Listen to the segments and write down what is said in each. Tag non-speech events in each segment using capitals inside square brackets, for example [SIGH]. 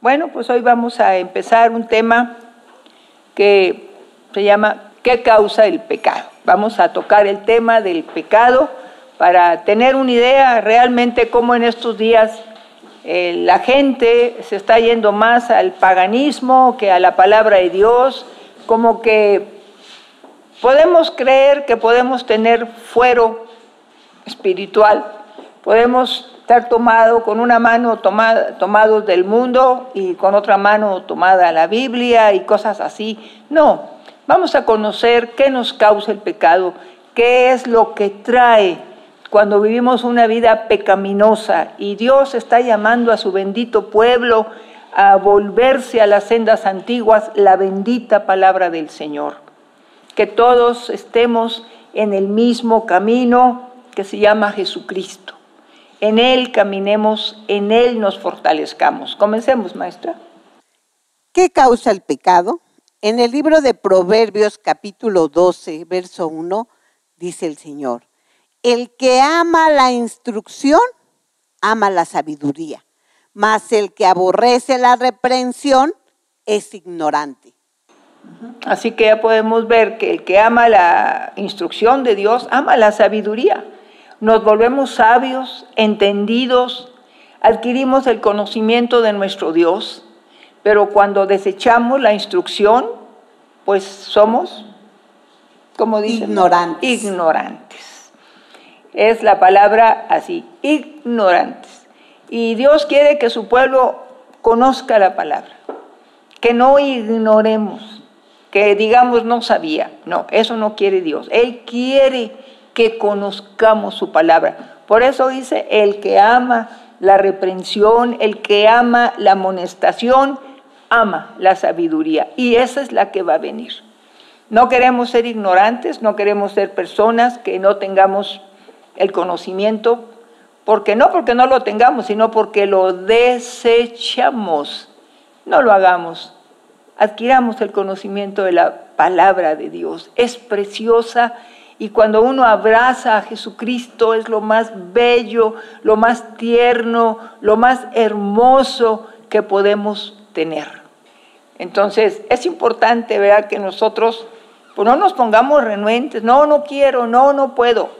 Bueno, pues hoy vamos a empezar un tema que se llama ¿Qué causa el pecado? Vamos a tocar el tema del pecado para tener una idea realmente cómo en estos días eh, la gente se está yendo más al paganismo que a la palabra de Dios, como que podemos creer que podemos tener fuero espiritual, podemos estar tomado con una mano tomada, tomados del mundo y con otra mano tomada la Biblia y cosas así. No, vamos a conocer qué nos causa el pecado, qué es lo que trae cuando vivimos una vida pecaminosa y Dios está llamando a su bendito pueblo a volverse a las sendas antiguas, la bendita palabra del Señor. Que todos estemos en el mismo camino que se llama Jesucristo. En Él caminemos, en Él nos fortalezcamos. Comencemos, maestra. ¿Qué causa el pecado? En el libro de Proverbios capítulo 12, verso 1, dice el Señor, el que ama la instrucción, ama la sabiduría, mas el que aborrece la reprensión es ignorante. Así que ya podemos ver que el que ama la instrucción de Dios, ama la sabiduría nos volvemos sabios, entendidos, adquirimos el conocimiento de nuestro Dios, pero cuando desechamos la instrucción, pues somos, como dicen, ignorantes. ignorantes. Es la palabra así, ignorantes. Y Dios quiere que su pueblo conozca la palabra, que no ignoremos, que digamos no sabía. No, eso no quiere Dios. Él quiere que conozcamos su palabra. Por eso dice, el que ama la reprensión, el que ama la amonestación, ama la sabiduría. Y esa es la que va a venir. No queremos ser ignorantes, no queremos ser personas que no tengamos el conocimiento, porque no porque no lo tengamos, sino porque lo desechamos. No lo hagamos. Adquiramos el conocimiento de la palabra de Dios. Es preciosa y cuando uno abraza a Jesucristo es lo más bello, lo más tierno, lo más hermoso que podemos tener. Entonces es importante ver que nosotros pues no nos pongamos renuentes, no, no quiero, no, no puedo.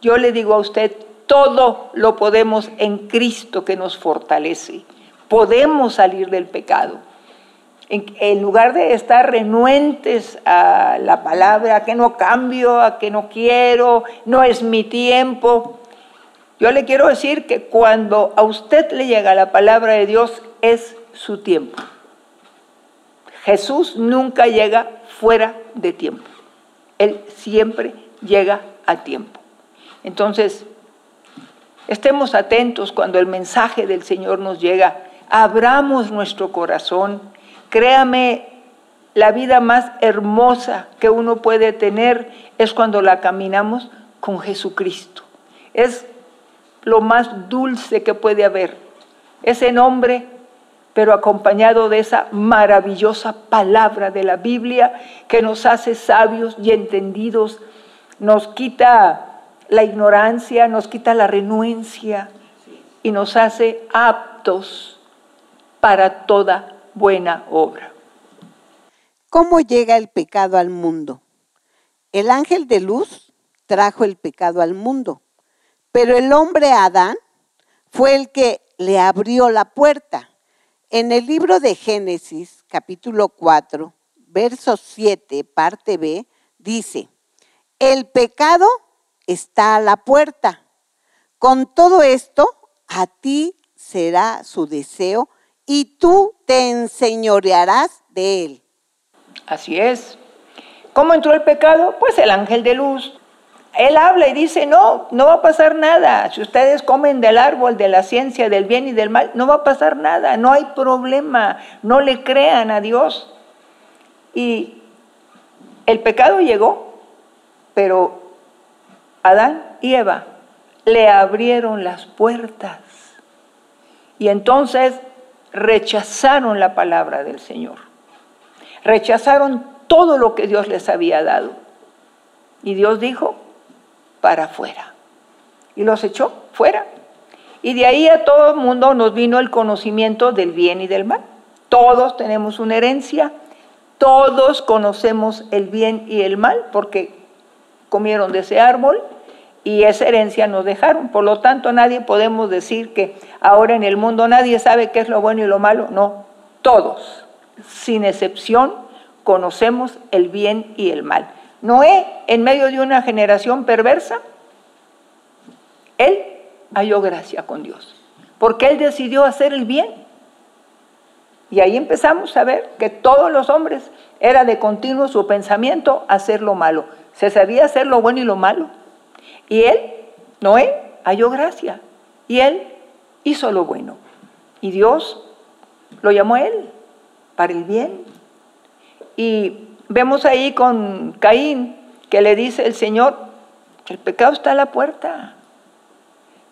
Yo le digo a usted, todo lo podemos en Cristo que nos fortalece. Podemos salir del pecado en, lugar de estar renuentes a la palabra, a que no cambio, a que no quiero, no es mi tiempo, yo le quiero decir que cuando a usted le llega la palabra de Dios es su tiempo. Jesús nunca llega fuera de tiempo. Él siempre llega a tiempo. Entonces, estemos atentos cuando el mensaje del Señor nos llega. Abramos nuestro corazón Créame, la vida más hermosa que uno puede tener es cuando la caminamos con Jesucristo. Es lo más dulce que puede haber. Ese nombre, pero acompañado de esa maravillosa palabra de la Biblia que nos hace sabios y entendidos, nos quita la ignorancia, nos quita la renuencia y nos hace aptos para toda buena obra. ¿Cómo llega el pecado al mundo? El ángel de luz trajo el pecado al mundo, pero el hombre Adán fue el que le abrió la puerta. En el libro de Génesis, capítulo 4, verso 7, parte B, dice, el pecado está a la puerta. Con todo esto, a ti será su deseo y tú te enseñorearás de él. Así es. ¿Cómo entró el pecado? Pues el ángel de luz. Él habla y dice, no, no va a pasar nada. Si ustedes comen del árbol de la ciencia del bien y del mal, no va a pasar nada, no hay problema, no le crean a Dios. Y el pecado llegó, pero Adán y Eva le abrieron las puertas. Y entonces rechazaron la palabra del Señor. Rechazaron todo lo que Dios les había dado. Y Dios dijo, para afuera. Y los echó fuera. Y de ahí a todo el mundo nos vino el conocimiento del bien y del mal. Todos tenemos una herencia, todos conocemos el bien y el mal porque comieron de ese árbol y esa herencia nos dejaron. Por lo tanto, nadie podemos decir que ahora en el mundo nadie sabe qué es lo bueno y lo malo. No, todos, sin excepción, conocemos el bien y el mal. Noé, en medio de una generación perversa, él halló gracia con Dios, porque él decidió hacer el bien. Y ahí empezamos a ver que todos los hombres era de continuo su pensamiento hacer lo malo. Se sabía hacer lo bueno y lo malo. Y él, Noé, halló gracia. Y él hizo lo bueno. Y Dios lo llamó a él para el bien. Y vemos ahí con Caín que le dice el Señor, el pecado está a la puerta.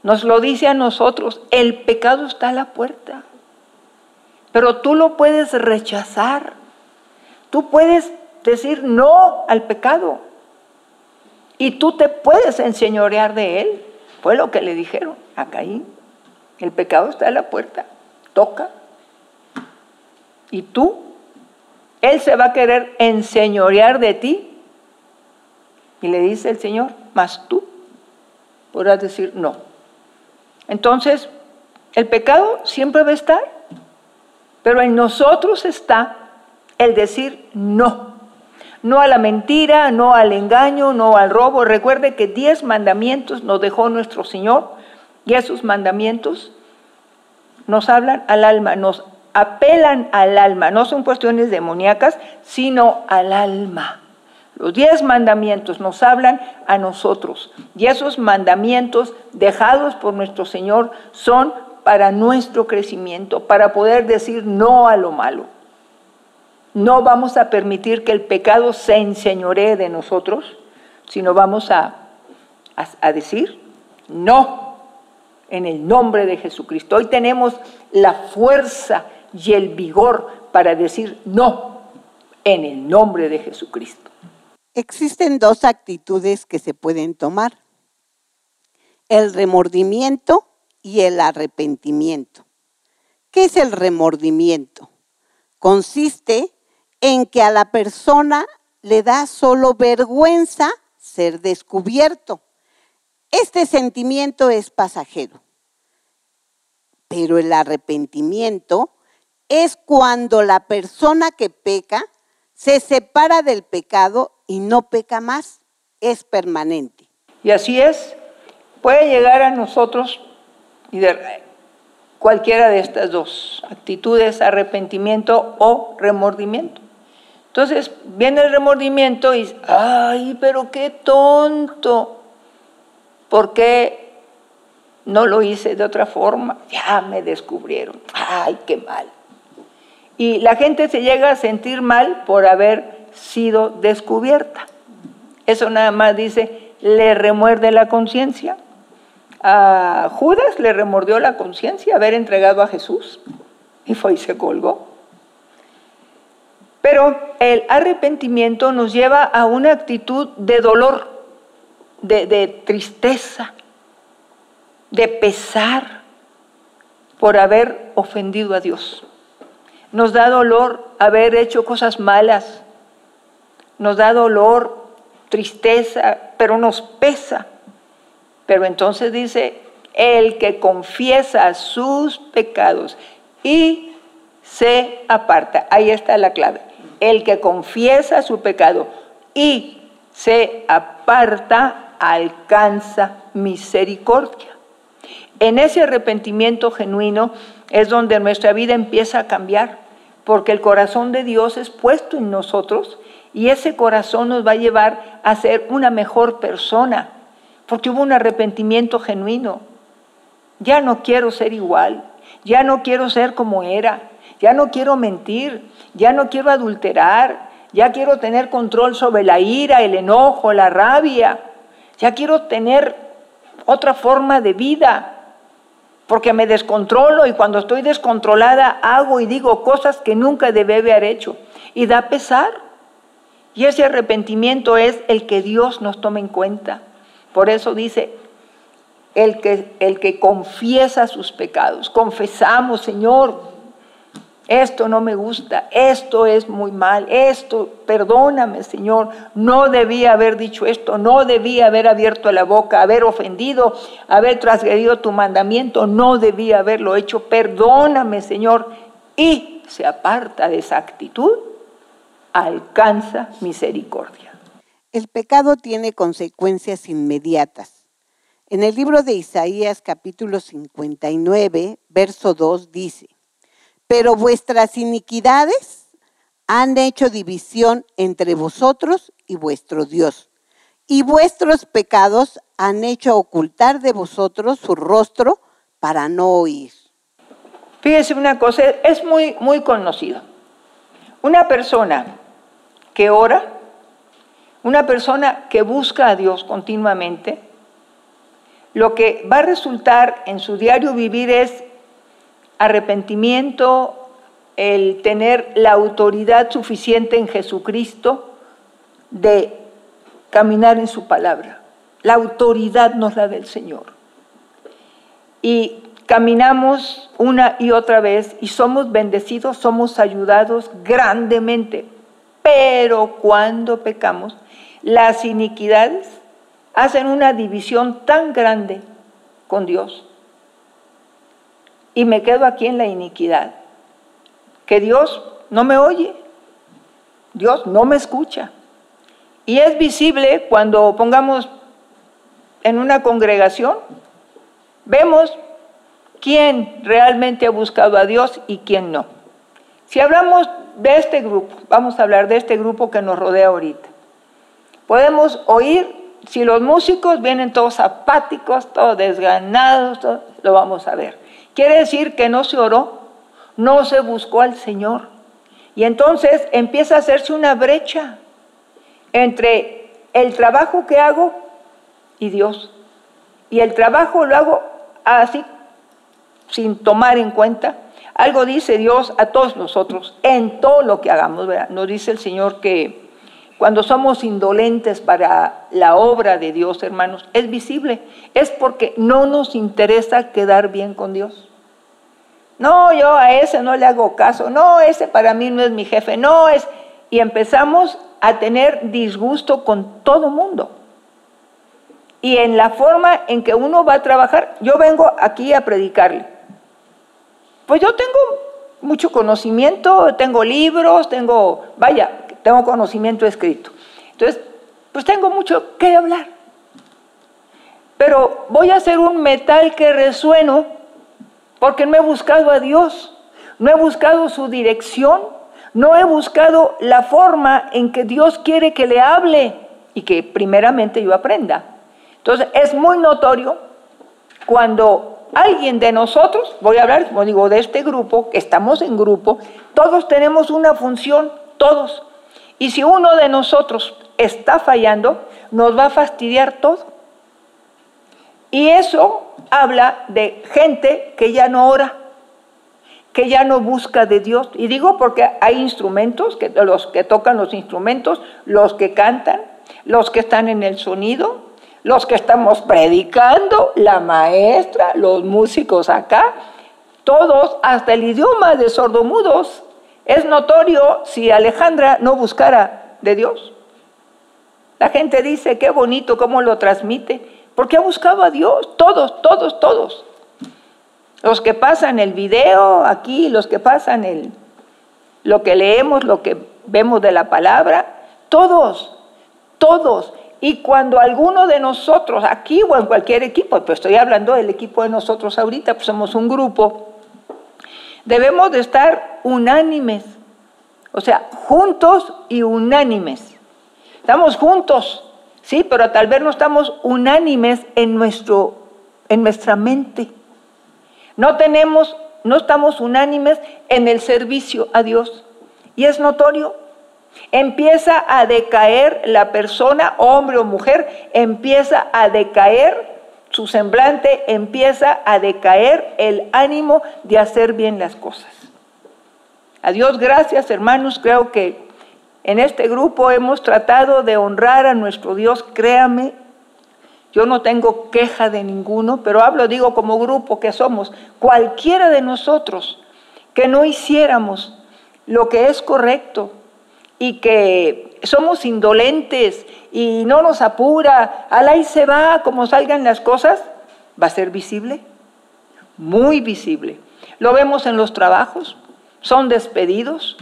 Nos lo dice a nosotros, el pecado está a la puerta. Pero tú lo puedes rechazar. Tú puedes decir no al pecado. Y tú te puedes enseñorear de él. Fue lo que le dijeron a Caín. El pecado está a la puerta. Toca. Y tú, él se va a querer enseñorear de ti. Y le dice el Señor, mas tú podrás decir no. Entonces, el pecado siempre va a estar, pero en nosotros está el decir no. No a la mentira, no al engaño, no al robo. Recuerde que diez mandamientos nos dejó nuestro Señor y esos mandamientos nos hablan al alma, nos apelan al alma. No son cuestiones demoníacas, sino al alma. Los diez mandamientos nos hablan a nosotros y esos mandamientos dejados por nuestro Señor son para nuestro crecimiento, para poder decir no a lo malo. No vamos a permitir que el pecado se enseñoree de nosotros, sino vamos a, a, decir no en el nombre de Jesucristo. Hoy tenemos la fuerza y el vigor para decir no en el nombre de Jesucristo. Existen dos actitudes que se pueden tomar. El remordimiento y el arrepentimiento. ¿Qué es el remordimiento? Consiste en que a la persona le da solo vergüenza ser descubierto. Este sentimiento es pasajero. Pero el arrepentimiento es cuando la persona que peca se separa del pecado y no peca más, es permanente. Y así es, puede llegar a nosotros y de cualquiera de estas dos actitudes, arrepentimiento o remordimiento. Entonces viene el remordimiento y, ay, pero qué tonto, ¿por qué no lo hice de otra forma? Ya me descubrieron, ay, qué mal. Y la gente se llega a sentir mal por haber sido descubierta. Eso nada más dice, le remuerde la conciencia a Judas le remordió la conciencia haber entregado a Jesús y fue y se colgó. Pero el arrepentimiento nos lleva a una actitud de dolor, de, tristeza, de pesar por haber ofendido a Dios. Nos da dolor haber hecho cosas malas, nos da dolor, tristeza, pero nos pesa pero entonces dice, el que confiesa sus pecados y se aparta. Ahí está la clave. El que confiesa su pecado y se aparta alcanza misericordia. En ese arrepentimiento genuino es donde nuestra vida empieza a cambiar, porque el corazón de Dios es puesto en nosotros y ese corazón nos va a llevar a ser una mejor persona porque hubo un arrepentimiento genuino. Ya no quiero ser igual, ya no quiero ser como era, ya no quiero mentir, ya no quiero adulterar, ya quiero tener control sobre la ira, el enojo, la rabia, ya quiero tener otra forma de vida, porque me descontrolo y cuando estoy descontrolada hago y digo cosas que nunca debe haber hecho y da pesar. Y ese arrepentimiento es el que Dios nos toma en cuenta. Por eso dice, el que, el que confiesa sus pecados. Confesamos, Señor, esto no me gusta, esto es muy mal, esto, perdóname Señor, no debía haber dicho esto, no debía haber abierto la boca, haber ofendido, haber transgredido tu mandamiento, no debía haberlo hecho, perdóname Señor, y se aparta de esa actitud, alcanza misericordia. El pecado tiene consecuencias inmediatas. En el libro de Isaías capítulo 59, verso 2 dice, pero vuestras iniquidades han hecho división entre vosotros y vuestro Dios, y vuestros pecados han hecho ocultar de vosotros su rostro para no oír. Fíjese una cosa, es muy, muy conocido. Una persona que ora, una persona que busca a Dios continuamente, lo que va a resultar en su diario vivir es arrepentimiento, el tener la autoridad suficiente en Jesucristo de caminar en su palabra. La autoridad nos la da el Señor. Y caminamos una y otra vez y somos bendecidos, somos ayudados grandemente. Pero cuando pecamos, las iniquidades hacen una división tan grande con Dios y me quedo aquí en la iniquidad. Que Dios no me oye, Dios no me escucha. Y es visible cuando pongamos en una congregación, vemos quién realmente ha buscado a Dios y quién no. Si hablamos de este grupo, vamos a hablar de este grupo que nos rodea ahorita. Podemos oír si los músicos vienen todos apáticos, todos desganados, lo vamos a ver. Quiere decir que no se oró, no se buscó al Señor. Y entonces empieza a hacerse una brecha entre el trabajo que hago y Dios. Y el trabajo lo hago así, sin tomar en cuenta. Algo dice Dios a todos nosotros, en todo lo que hagamos. Nos dice el Señor que cuando somos indolentes para la obra de Dios, hermanos, es visible. Es porque no nos interesa quedar bien con Dios. No, yo a ese no le hago caso. No, ese para mí no es mi jefe. No es... Y empezamos a tener disgusto con todo mundo. Y en la forma en que uno va a trabajar, yo vengo aquí a predicarle. Pues yo tengo mucho conocimiento, tengo libros, tengo, vaya, tengo conocimiento escrito. Entonces, pues tengo mucho que hablar. Pero voy a hacer un metal que resueno porque no he buscado a Dios, no he buscado su dirección, no he buscado la forma en que Dios quiere que le hable y que primeramente yo aprenda. Entonces, es muy notorio cuando alguien de nosotros, voy a hablar, como digo, de este grupo, que estamos en grupo, todos tenemos una función, todos. Y si uno de nosotros está fallando, nos va a fastidiar todo. Y eso habla de gente que ya no ora, que ya no busca de Dios. Y digo porque hay instrumentos, que, los que tocan los instrumentos, los que cantan, los que están en el sonido, los que estamos predicando, la maestra, los músicos acá, todos, hasta el idioma de sordomudos, es notorio si Alejandra no buscara de Dios. La gente dice, qué bonito cómo lo transmite, porque ha buscado a Dios, todos, todos, todos. Los que pasan el video aquí, los que pasan el, lo que leemos, lo que vemos de la palabra, todos, todos. Y cuando alguno de nosotros, aquí o en cualquier equipo, pues estoy hablando del equipo de nosotros ahorita, pues somos un grupo, Debemos de estar unánimes, o sea, juntos y unánimes. Estamos juntos, sí, pero tal vez no estamos unánimes en, nuestro, en nuestra mente. No tenemos, no estamos unánimes en el servicio a Dios. Y es notorio. Empieza a decaer la persona, hombre o mujer, empieza a decaer su semblante empieza a decaer el ánimo de hacer bien las cosas. A Dios gracias, hermanos, creo que en este grupo hemos tratado de honrar a nuestro Dios, créame, Yo no tengo queja de ninguno, pero hablo, digo, como grupo que somos, cualquiera de nosotros que no hiciéramos lo que es correcto y que somos indolentes y no nos apura, al ahí se va, como salgan las cosas, va a ser visible, muy visible. Lo vemos en los trabajos, son despedidos,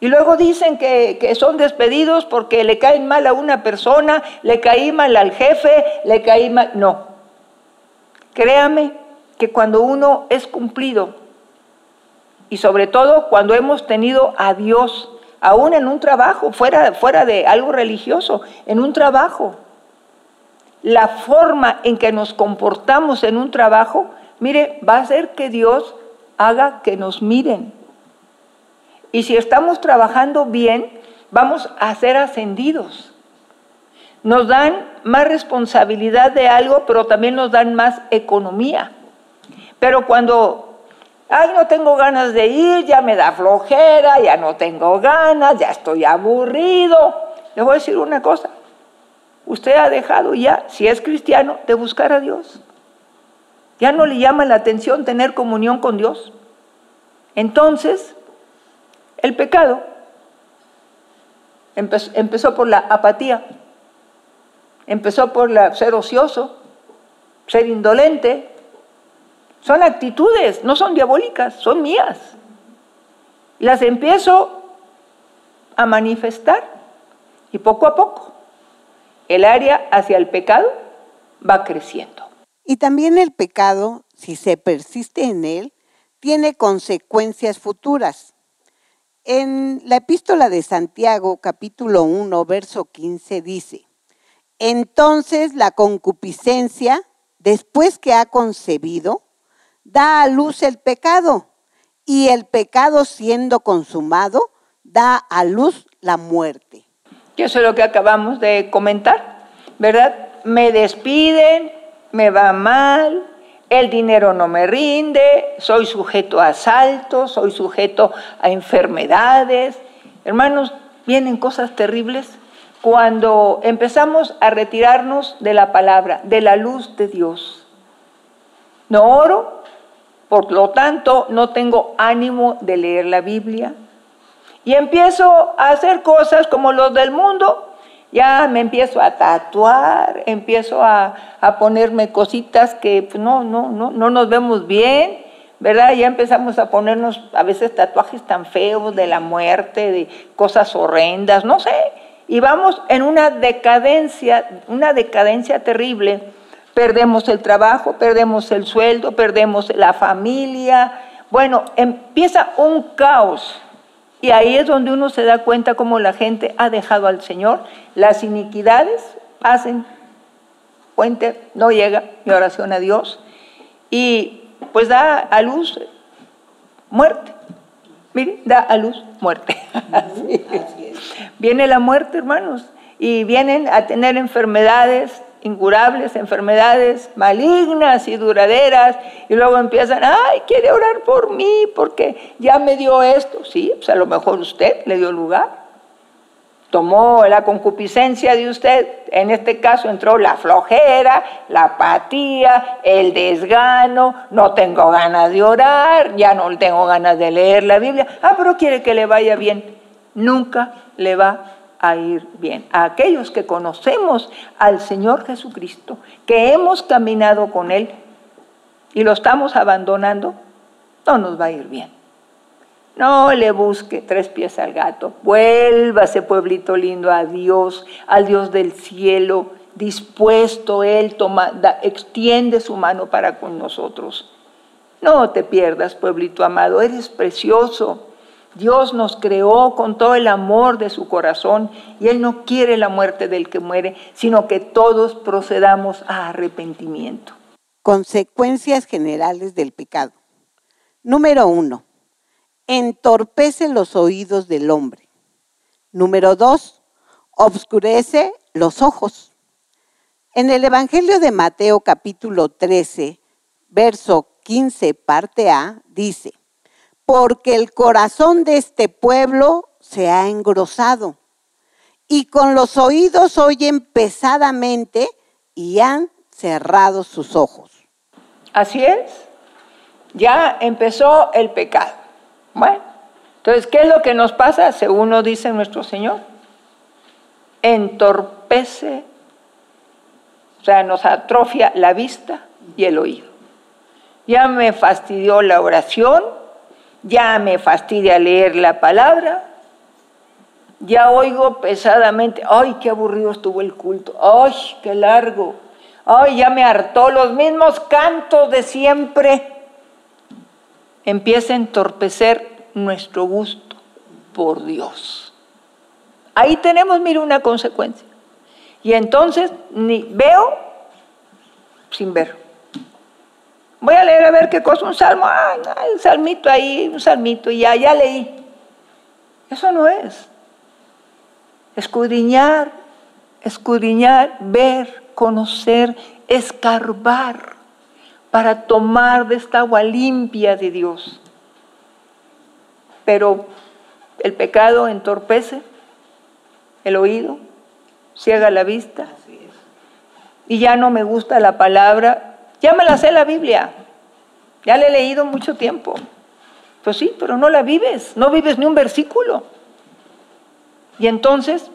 y luego dicen que, son despedidos porque le caen mal a una persona, le caí mal al jefe, le caí mal. No. Créame que cuando uno es cumplido, y sobre todo cuando hemos tenido a Dios, aún en un trabajo, fuera, fuera de algo religioso, en un trabajo, la forma en que nos comportamos en un trabajo, mire, va a hacer que Dios haga que nos miren y si estamos trabajando bien, vamos a ser ascendidos. Nos dan más responsabilidad de algo, pero también nos dan más economía. Pero cuando, ay, no tengo ganas de ir, ya me da flojera, ya no tengo ganas, ya estoy aburrido, le voy a decir una cosa. Usted ha dejado ya, si es cristiano, de buscar a Dios. Ya no le llama la atención tener comunión con Dios. Entonces, el pecado empezó, por la apatía, empezó por ser ocioso, ser indolente. Son actitudes, no son diabólicas, son mías. Las empiezo a manifestar y poco a poco el área hacia el pecado va creciendo. Y también el pecado, si se persiste en él, tiene consecuencias futuras. En la epístola de Santiago, capítulo 1, verso 15, dice, entonces la concupiscencia, después que ha concebido, da a luz el pecado, y el pecado siendo consumado, da a luz la muerte. eso es lo que acabamos de comentar, ¿verdad? Me despiden, me va mal, el dinero no me rinde, soy sujeto a asaltos, soy sujeto a enfermedades. Hermanos, vienen cosas terribles cuando empezamos a retirarnos de la palabra, de la luz de Dios. No oro, por lo tanto no tengo ánimo de leer la Biblia. Y empiezo a hacer cosas como los del mundo, ya me empiezo a tatuar, empiezo a, ponerme cositas que pues, no, no, no, no nos vemos bien, ¿verdad? Ya empezamos a ponernos a veces tatuajes tan feos de la muerte, de cosas horrendas, no sé. Y vamos en una decadencia, una decadencia terrible. Perdemos el trabajo, perdemos el sueldo, perdemos la familia. Bueno, empieza un caos y ahí es donde uno se da cuenta cómo la gente ha dejado al Señor. Las iniquidades hacen puente, no llega mi oración a Dios. Y pues da a luz muerte. Miren, da a luz muerte. [LAUGHS] Viene la muerte, hermanos. Y vienen a tener enfermedades incurables, enfermedades malignas y duraderas, y luego empiezan, ay, quiere orar por mí porque ya me dio esto. Sí, pues a lo mejor usted le dio lugar. Tomó la concupiscencia de usted, en este caso entró la flojera, la apatía, el desgano, no tengo ganas de orar, ya no tengo ganas de leer la Biblia. Ah, pero quiere que le vaya bien. Nunca le va a ir bien. A aquellos que conocemos al Señor Jesucristo, que hemos caminado con Él y lo estamos abandonando, no nos va a ir bien. No le busque tres pies al gato. Vuélvase, pueblito lindo, a Dios, al Dios del cielo, dispuesto Él, toma, extiende su mano para con nosotros. No te pierdas, pueblito amado, eres precioso. Dios nos creó con todo el amor de su corazón y Él no quiere la muerte del que muere, sino que todos procedamos a arrepentimiento. Consecuencias generales del pecado. Número uno, entorpece los oídos del hombre. Número dos, obscurece los ojos. En el Evangelio de Mateo capítulo 13, verso 15, parte A, dice, porque el corazón de este pueblo se ha engrosado y con los oídos oyen pesadamente y han cerrado sus ojos. Así es. Ya empezó el pecado. Bueno, entonces, ¿qué es lo que nos pasa? Según nos dice nuestro Señor. Entorpece, o sea, nos atrofia la vista y el oído. Ya me fastidió la oración, ya me fastidia leer la palabra, ya oigo pesadamente, ay, qué aburrido estuvo el culto, ay, qué largo, ay, ya me hartó los mismos cantos de siempre. Empieza a entorpecer nuestro gusto por Dios. Ahí tenemos, mire, una consecuencia. Y entonces ni veo sin ver. Voy a leer a ver qué cosa, un salmo, ah, un salmito ahí, un salmito, y ya, ya leí. Eso no es escudriñar, escudriñar, ver, conocer, escarbar, para tomar de esta agua limpia de Dios. Pero el pecado entorpece el oído, ciega la vista, y ya no me gusta la palabra, ya me la sé la Biblia, ya la he leído mucho tiempo. Pues sí, pero no la vives, no vives ni un versículo. Y entonces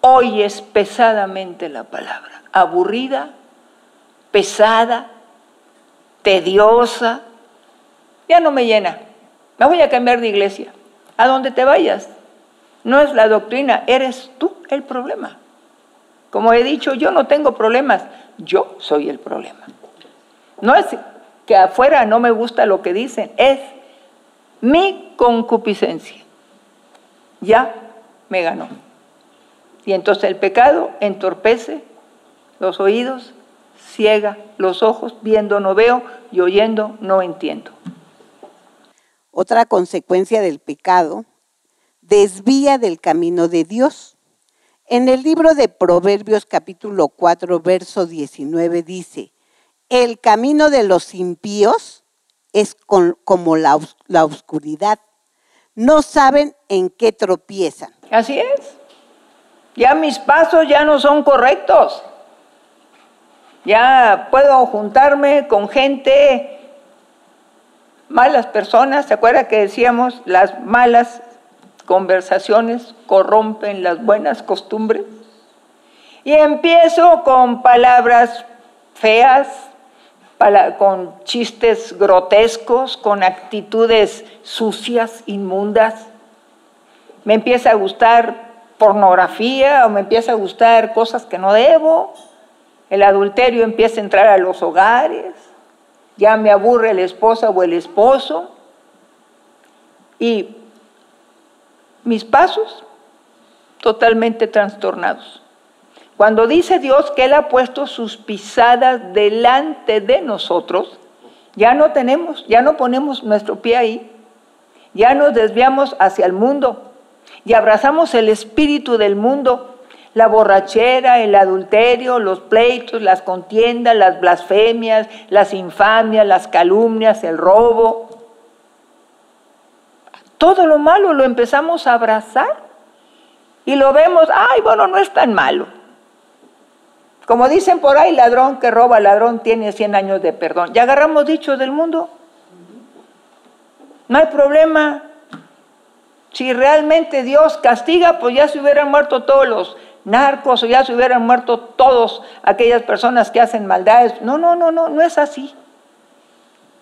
oyes pesadamente la palabra, aburrida, pesada, tediosa, ya no me llena. Me voy a cambiar de iglesia. A donde te vayas. No es la doctrina, eres tú el problema. Como he dicho, yo no tengo problemas, yo soy el problema. No es que afuera no me gusta lo que dicen, es mi concupiscencia. Ya me ganó. Y entonces el pecado entorpece los oídos, ciega los ojos, viendo no veo y oyendo no entiendo. Otra consecuencia del pecado, desvía del camino de Dios. En el libro de Proverbios capítulo 4, verso 19 dice, el camino de los impíos es como la, la oscuridad, no saben en qué tropiezan. Así es. Ya mis pasos ya no son correctos. Ya puedo juntarme con gente, malas personas. ¿Se acuerda que decíamos las malas conversaciones corrompen las buenas costumbres? Y empiezo con palabras feas, con chistes grotescos, con actitudes sucias, inmundas. Me empieza a gustar pornografía o me empieza a gustar cosas que no debo, el adulterio empieza a entrar a los hogares, ya me aburre la esposa o el esposo. Y mis pasos totalmente trastornados. Cuando dice Dios que Él ha puesto sus pisadas delante de nosotros, ya no tenemos, ya no ponemos nuestro pie ahí, ya nos desviamos hacia el mundo, y abrazamos el espíritu del mundo, la borrachera, el adulterio, los pleitos, las contiendas, las blasfemias, las infamias, las calumnias, el robo. Todo lo malo lo empezamos a abrazar y lo vemos, ay, bueno, no es tan malo. Como dicen por ahí, ladrón que roba, ladrón tiene 100 años de perdón. Ya agarramos dicho del mundo. No hay problema. Si realmente Dios castiga, pues ya se hubieran muerto todos los narcos o ya se hubieran muerto todas aquellas personas que hacen maldades. No, no, no, no, no es así.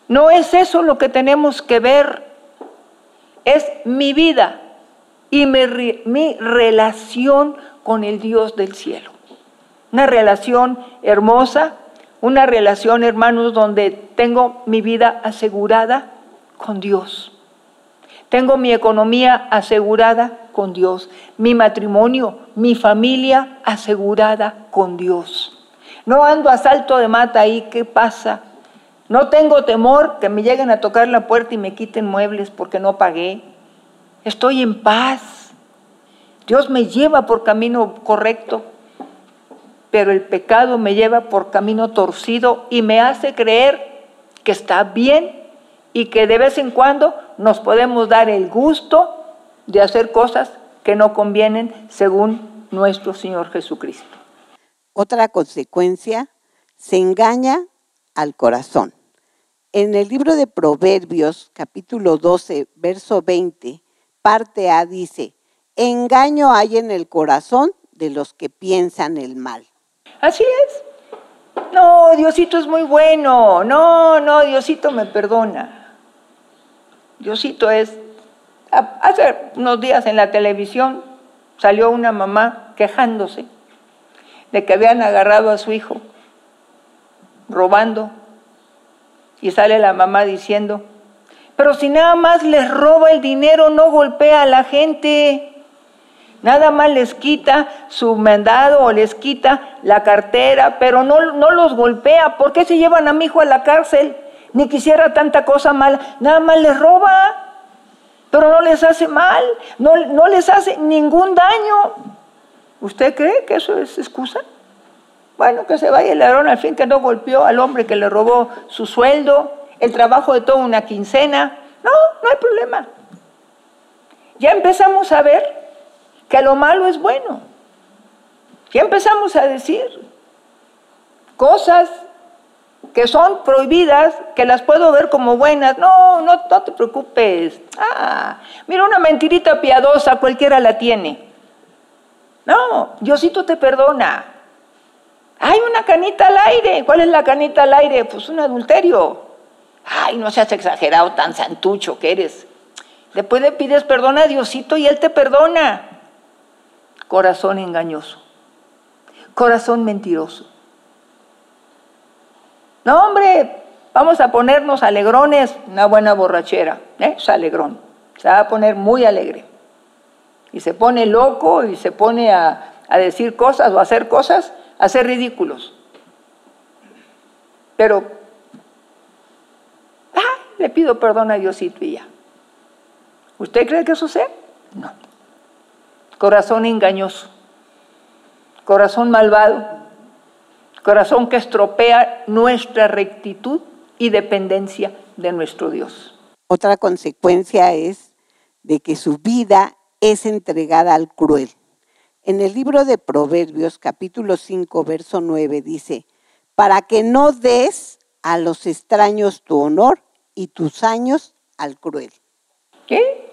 No es eso lo que tenemos que ver. Es mi vida y mi, relación con el Dios del cielo. Una relación hermosa, una relación, hermanos, donde tengo mi vida asegurada con Dios. Tengo mi economía asegurada con Dios, mi matrimonio, mi familia asegurada con Dios. No ando a salto de mata ahí, ¿qué pasa? No tengo temor que me lleguen a tocar la puerta y me quiten muebles porque no pagué. Estoy en paz. Dios me lleva por camino correcto, pero el pecado me lleva por camino torcido y me hace creer que está bien y que de vez en cuando nos podemos dar el gusto de hacer cosas que no convienen según nuestro Señor Jesucristo. Otra consecuencia, se engaña al corazón. En el libro de Proverbios, capítulo 12, verso 20, parte A dice, engaño hay en el corazón de los que piensan el mal. Así es. No, Diosito es muy bueno. No, no, Diosito me perdona. Diosito es... Hace unos días en la televisión salió una mamá quejándose de que habían agarrado a su hijo robando. Y sale la mamá diciendo, pero si nada más les roba el dinero, no golpea a la gente. Nada más les quita su mandado o les quita la cartera, pero no, no los golpea. ¿Por qué se llevan a mi hijo a la cárcel? Ni quisiera tanta cosa mala. Nada más les roba, pero no les hace mal, no, no les hace ningún daño. ¿Usted cree que eso es excusa? Bueno, que se vaya el ladrón al fin que no golpeó al hombre que le robó su sueldo, el trabajo de toda una quincena. No, no hay problema. Ya empezamos a ver que lo malo es bueno. Ya empezamos a decir cosas que son prohibidas, que las puedo ver como buenas. No, no, no te preocupes. Ah, mira, una mentirita piadosa, cualquiera la tiene. No, Diosito te perdona. Hay una canita al aire. ¿Cuál es la canita al aire? Pues un adulterio. Ay, no seas exagerado, tan santucho que eres. Después le pides perdón a Diosito y Él te perdona. Corazón engañoso. Corazón mentiroso. No, hombre, vamos a ponernos alegrones, una buena borrachera. ¿eh? Es alegrón. Se va a poner muy alegre. Y se pone loco y se pone a, a decir cosas o a hacer cosas hacer ridículos. Pero, ah, le pido perdón a Diosito y ya. ¿Usted cree que eso sea? No. Corazón engañoso, corazón malvado, corazón que estropea nuestra rectitud y dependencia de nuestro Dios. Otra consecuencia es de que su vida es entregada al cruel. En el libro de Proverbios, capítulo 5, verso 9, dice, para que no des a los extraños tu honor y tus años al cruel. ¿Qué?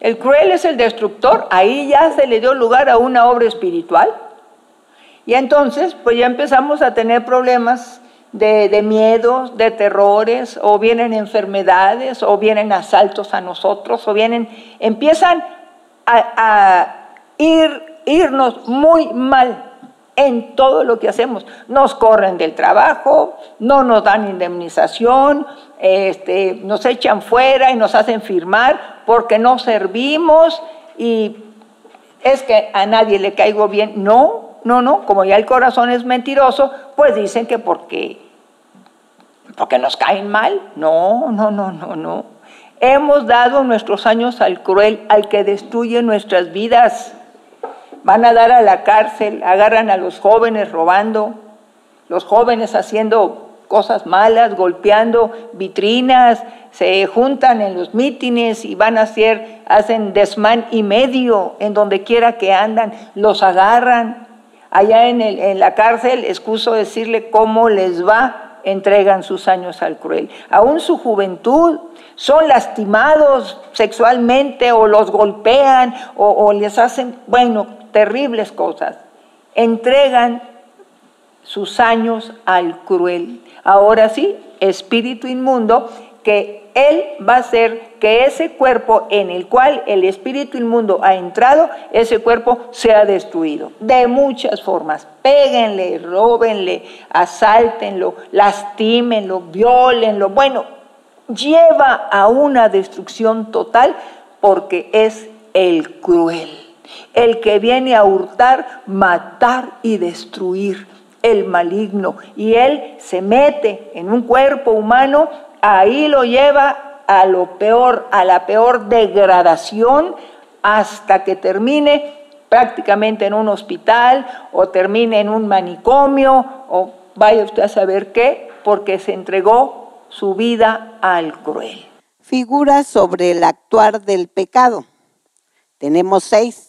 El cruel es el destructor, ahí ya se le dio lugar a una obra espiritual. Y entonces, pues ya empezamos a tener problemas de, miedos, de terrores, o vienen enfermedades, o vienen asaltos a nosotros, o vienen, empiezan a ir irnos muy mal en todo lo que hacemos. Nos corren del trabajo, no nos dan indemnización, este, nos echan fuera y nos hacen firmar porque no servimos y es que a nadie le caigo bien. No, no, no, como ya el corazón es mentiroso, pues dicen que porque, porque nos caen mal. No, no, no, no, no. Hemos dado nuestros años al cruel, al que destruye nuestras vidas van a dar a la cárcel, agarran a los jóvenes robando, los jóvenes haciendo cosas malas, golpeando vitrinas, se juntan en los mítines y van a hacer, hacen desmán y medio en donde quiera que andan, los agarran. Allá en, la cárcel, excuso decirle cómo les va, entregan sus años al cruel. Aún su juventud, son lastimados sexualmente o los golpean o, o les hacen, bueno, terribles cosas, entregan sus años al cruel. Ahora sí, espíritu inmundo, que Él va a hacer que ese cuerpo en el cual el espíritu inmundo ha entrado, ese cuerpo sea destruido. De muchas formas. Péguenle, róbenle, asáltenlo, lastímenlo, violenlo. Bueno, lleva a una destrucción total porque es el cruel el que viene a hurtar, matar y destruir, el maligno. Y él se mete en un cuerpo humano, ahí lo lleva a lo peor, a la peor degradación, hasta que termine prácticamente en un hospital o termine en un manicomio o vaya usted a saber qué, porque se entregó su vida al cruel. Figura sobre el actuar del pecado. Tenemos seis.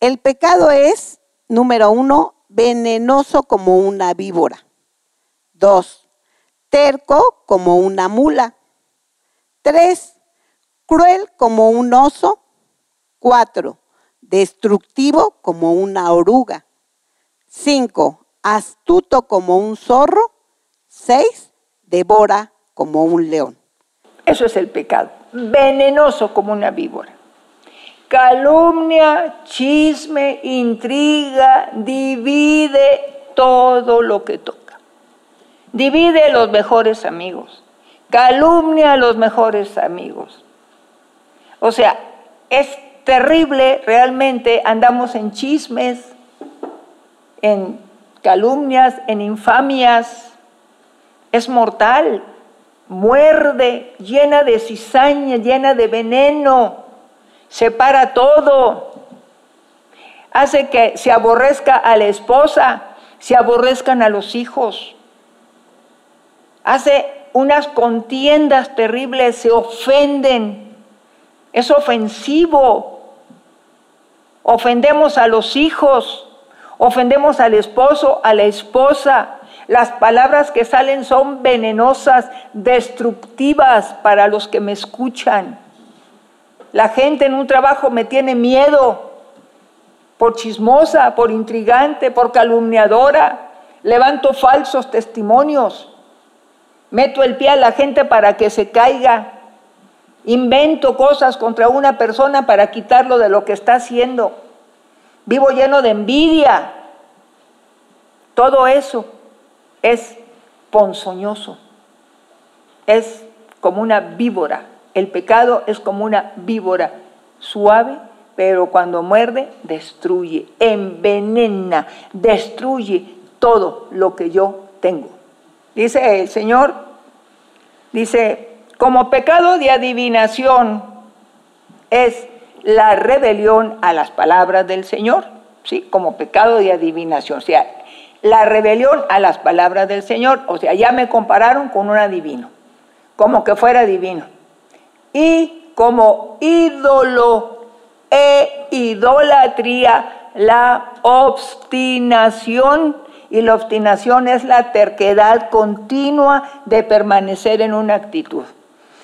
El pecado es, número uno, venenoso como una víbora. Dos, terco como una mula. Tres, cruel como un oso. Cuatro, destructivo como una oruga. Cinco, astuto como un zorro. Seis, devora como un león. Eso es el pecado, venenoso como una víbora. Calumnia, chisme, intriga, divide todo lo que toca. Divide los mejores amigos, calumnia a los mejores amigos. O sea, es terrible realmente, andamos en chismes, en calumnias, en infamias, es mortal, muerde, llena de cizaña, llena de veneno, separa todo, hace que se aborrezca a la esposa, se aborrezcan a los hijos, hace unas contiendas terribles, se ofenden, es ofensivo, ofendemos a los hijos, ofendemos al esposo, a la esposa, las palabras que salen son venenosas, destructivas para los que me escuchan. La gente en un trabajo me tiene miedo por chismosa, por intrigante, por calumniadora. Levanto falsos testimonios. Meto el pie a la gente para que se caiga. Invento cosas contra una persona para quitarlo de lo que está haciendo. Vivo lleno de envidia. Todo eso es ponzoñoso, es como una víbora. El pecado es como una víbora suave, pero cuando muerde, destruye, envenena, destruye todo lo que yo tengo. Dice el Señor, dice, como pecado de adivinación es la rebelión a las palabras del Señor, ¿sí? Como pecado de adivinación. O sea, la rebelión a las palabras del Señor. O sea, ya me compararon con un adivino, como que fuera divino. Y como ídolo e idolatría, la obstinación. Y la obstinación es la terquedad continua de permanecer en una actitud.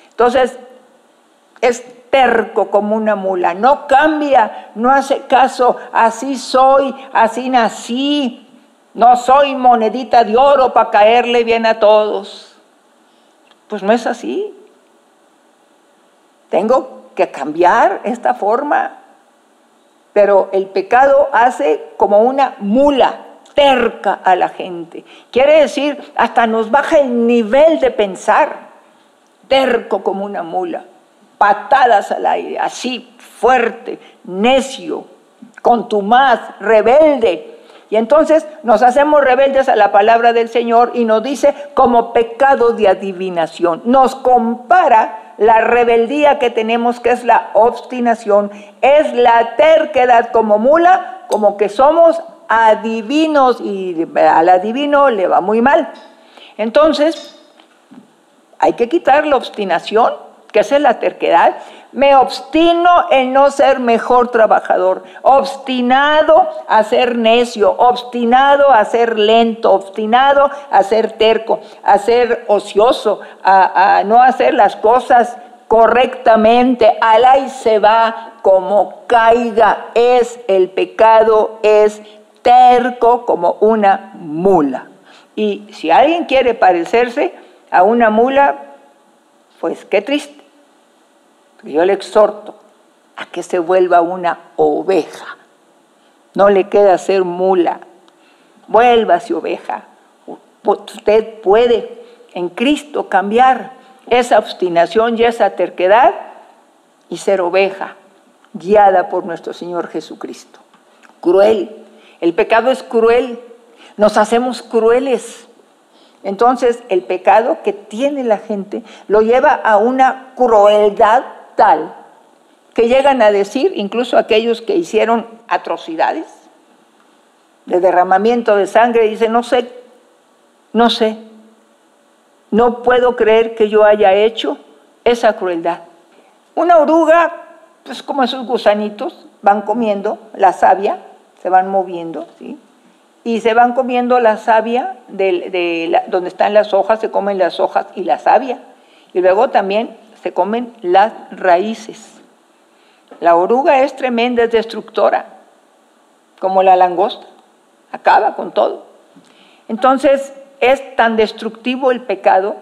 Entonces, es terco como una mula, no cambia, no hace caso, así soy, así nací, no soy monedita de oro para caerle bien a todos. Pues no es así. Tengo que cambiar esta forma. Pero el pecado hace como una mula terca a la gente. Quiere decir, hasta nos baja el nivel de pensar. Terco como una mula. Patadas al aire, así, fuerte, necio, contumaz, rebelde y entonces nos hacemos rebeldes a la palabra del Señor y nos dice como pecado de adivinación. Nos compara la rebeldía que tenemos, que es la obstinación, es la terquedad como mula, como que somos adivinos y al adivino le va muy mal. Entonces, hay que quitar la obstinación, que es la terquedad, me obstino en no ser mejor trabajador, obstinado a ser necio, obstinado a ser lento, obstinado a ser terco, a ser ocioso, a, no hacer las cosas correctamente, alá y se va como caiga, es el pecado, es terco como una mula. Y si alguien quiere parecerse a una mula, pues qué triste yo le exhorto a que se vuelva una oveja. No le queda ser mula. Vuélvase oveja. Usted puede en Cristo cambiar esa obstinación y esa terquedad y ser oveja, guiada por nuestro Señor Jesucristo. Cruel. El pecado es cruel. Nos hacemos crueles. Entonces el pecado que tiene la gente lo lleva a una crueldad tal que llegan a decir, incluso aquellos que hicieron atrocidades de derramamiento de sangre, dicen, no sé, no sé, no puedo creer que yo haya hecho esa crueldad. Una oruga, pues como esos gusanitos, van comiendo la savia, se van moviendo, ¿sí? y se van comiendo la savia de, donde están las hojas, se comen las hojas y la savia. Y luego también se comen las raíces. La oruga es tremenda, es destructora, como la langosta, acaba con todo. Entonces es tan destructivo el pecado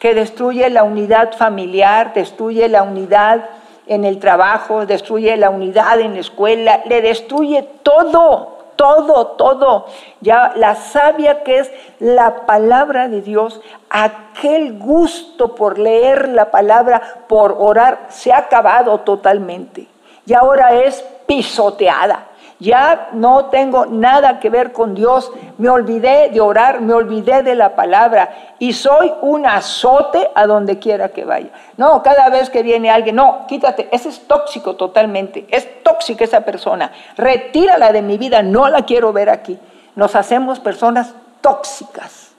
que destruye la unidad familiar, destruye la unidad en el trabajo, destruye la unidad en la escuela, le destruye todo, todo, todo. Ya la sabia que es la palabra de Dios, aquel gusto por leer la palabra, por orar, se ha acabado totalmente. Y ahora es pisoteada ya no tengo nada que ver con Dios, me olvidé de orar, me olvidé de la palabra y soy un azote a donde quiera que vaya. No, cada vez que viene alguien, no, quítate, ese es tóxico totalmente, es tóxica esa persona, retírala de mi vida, no la quiero ver aquí. Nos hacemos personas tóxicas,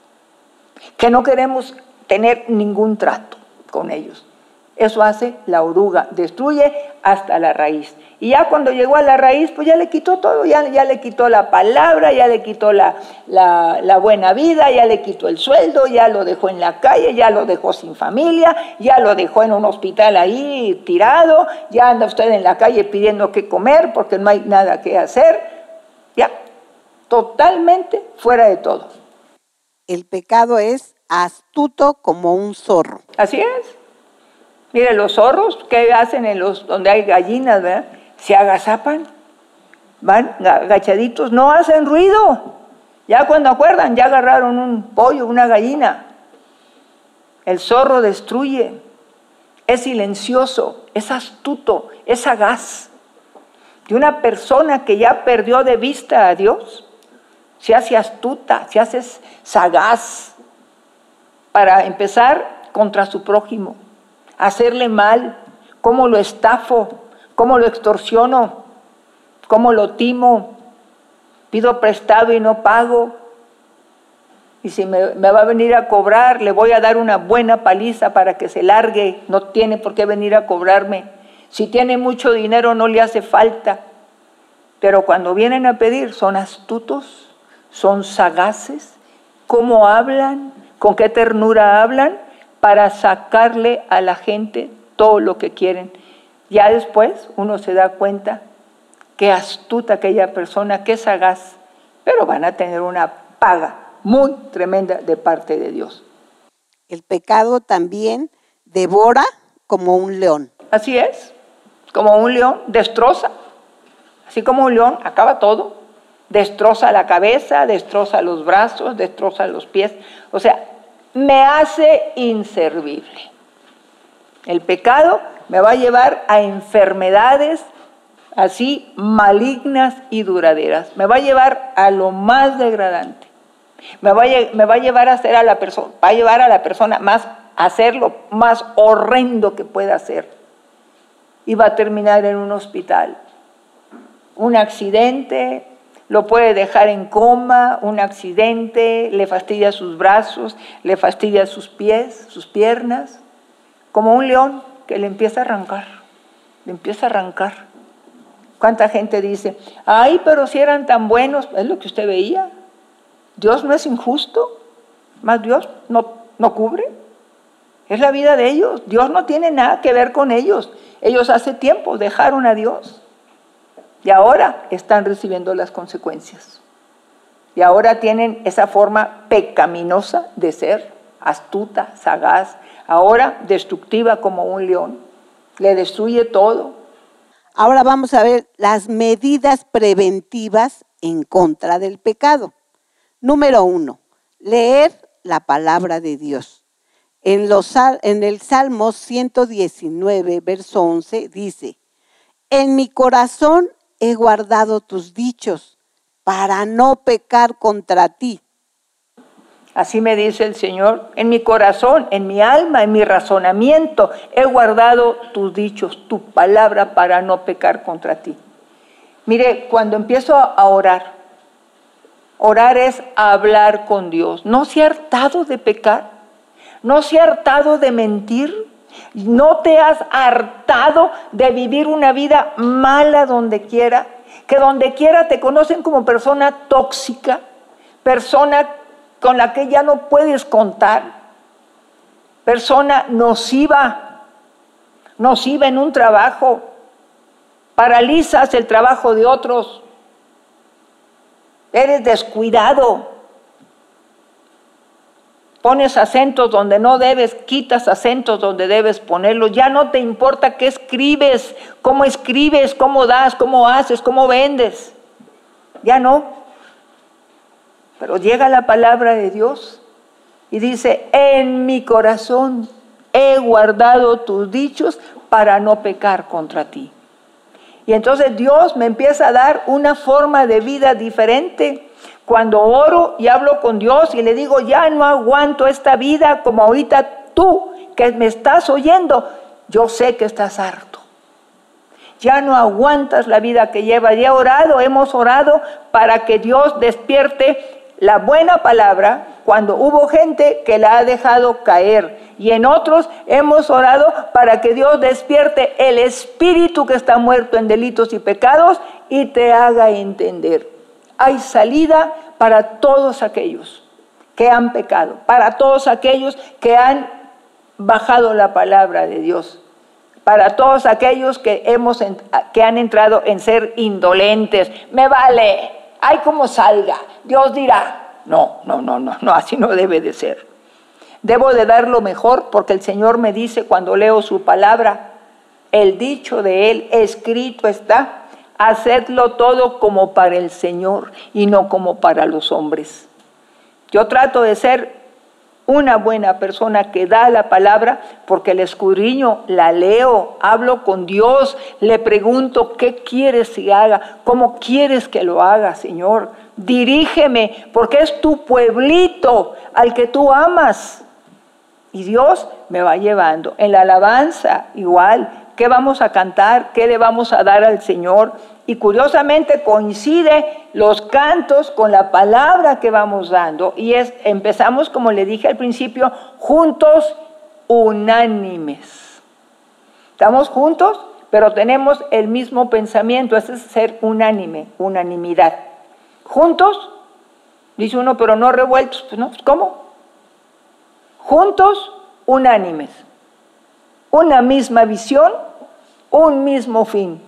que no queremos tener ningún trato con ellos. Eso hace la oruga, destruye hasta la raíz. Y ya cuando llegó a la raíz, pues ya le quitó todo, ya, ya le quitó la palabra, ya le quitó la, la, buena vida, ya le quitó el sueldo, ya lo dejó en la calle, ya lo dejó sin familia, ya lo dejó en un hospital ahí tirado, ya anda usted en la calle pidiendo qué comer porque no hay nada que hacer. Ya, totalmente fuera de todo. El pecado es astuto como un zorro. Así es. Mire, los zorros, ¿qué hacen en los donde hay gallinas, se agazapan, van agachaditos, no hacen ruido. Ya cuando acuerdan, ya agarraron un pollo, una gallina. El zorro destruye, es silencioso, es astuto, es sagaz. Y una persona que ya perdió de vista a Dios, se hace astuta, se hace sagaz para empezar contra su prójimo, hacerle mal, cómo lo estafo, ¿Cómo lo extorsiono? ¿Cómo lo timo? Pido prestado y no pago. Y si me, va a venir a cobrar, le voy a dar una buena paliza para que se largue. No tiene por qué venir a cobrarme. Si tiene mucho dinero, no le hace falta. Pero cuando vienen a pedir, son astutos, son sagaces. ¿Cómo hablan? ¿Con qué ternura hablan? Para sacarle a la gente todo lo que quieren. Ya después uno se da cuenta qué astuta aquella persona, qué sagaz, pero van a tener una paga muy tremenda de parte de Dios. El pecado también devora como un león. Así es, como un león, destroza. Así como un león acaba todo, destroza la cabeza, destroza los brazos, destroza los pies. O sea, me hace inservible. El pecado me va a llevar a enfermedades así malignas y duraderas. Me va a llevar a lo más degradante. Me va a, llevar a hacer a la persona, va a llevar a la persona más a hacer lo más horrendo que pueda hacer. Y va a terminar en un hospital. Un accidente lo puede dejar en coma, un accidente le fastidia sus brazos, le fastidia sus pies, sus piernas, como un león que le empieza a arrancar, le empieza a arrancar. ¿Cuánta gente dice, ay, pero si eran tan buenos? Es lo que usted veía. Dios no es injusto, más Dios no, no cubre. Es la vida de ellos. Dios no tiene nada que ver con ellos. Ellos hace tiempo dejaron a Dios y ahora están recibiendo las consecuencias. Y ahora tienen esa forma pecaminosa de ser, astuta, sagaz, ahora destructiva como un león. Le destruye todo. Ahora vamos a ver las medidas preventivas en contra del pecado. Número uno, leer la palabra de Dios. En, los, en el Salmo 119, verso 11, dice, en mi corazón he guardado tus dichos para no pecar contra ti. Así me dice el Señor, en mi corazón, en mi alma, en mi razonamiento, he guardado tus dichos, tu palabra para no pecar contra ti. Mire, cuando empiezo a orar, orar es hablar con Dios. ¿No se ha hartado de pecar? ¿No se ha hartado de mentir? ¿No te has hartado de vivir una vida mala donde quiera? Que donde quiera te conocen como persona tóxica persona con la que ya no puedes contar, persona nociva, nociva en un trabajo, paralizas el trabajo de otros, eres descuidado, pones acentos donde no debes, quitas acentos donde debes ponerlos, ya no te importa qué escribes, cómo escribes, cómo das, cómo haces, cómo vendes, ya no. Pero llega la palabra de Dios y dice, en mi corazón he guardado tus dichos para no pecar contra ti. Y entonces Dios me empieza a dar una forma de vida diferente. Cuando oro y hablo con Dios y le digo, ya no aguanto esta vida como ahorita tú que me estás oyendo, yo sé que estás harto. Ya no aguantas la vida que llevas. Ya he orado, hemos orado para que Dios despierte la buena palabra cuando hubo gente que la ha dejado caer. Y en otros hemos orado para que Dios despierte el espíritu que está muerto en delitos y pecados y te haga entender. Hay salida para todos aquellos que han pecado, para todos aquellos que han bajado la palabra de Dios, para todos aquellos que, hemos, que han entrado en ser indolentes. Me vale, hay como salga, Dios dirá. No, no, no, no, no, así no debe de ser. Debo de dar lo mejor porque el Señor me dice cuando leo su palabra, el dicho de Él escrito está, hacedlo todo como para el Señor y no como para los hombres. Yo trato de ser una buena persona que da la palabra porque la escudriño, la leo, hablo con Dios, le pregunto qué quieres que haga, cómo quieres que lo haga, Señor. Dirígeme porque es tu pueblito al que tú amas. Y Dios me va llevando. En la alabanza igual, ¿qué vamos a cantar? ¿Qué le vamos a dar al Señor? Y curiosamente coincide los cantos con la palabra que vamos dando. Y es, empezamos, como le dije al principio, juntos, unánimes. Estamos juntos, pero tenemos el mismo pensamiento. Ese es ser unánime, unanimidad. Juntos, dice uno, pero no revueltos. Pues no, ¿cómo? Juntos, unánimes. Una misma visión, un mismo fin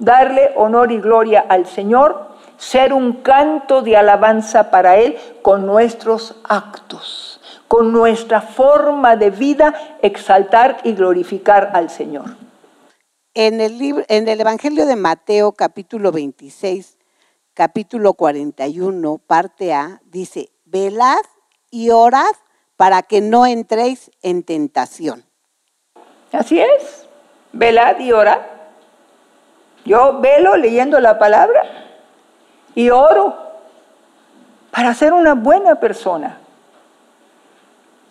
darle honor y gloria al Señor, ser un canto de alabanza para Él con nuestros actos, con nuestra forma de vida, exaltar y glorificar al Señor. En el, libro, en el Evangelio de Mateo capítulo 26, capítulo 41, parte A, dice, velad y orad para que no entréis en tentación. Así es, velad y orad yo velo leyendo la palabra y oro para ser una buena persona.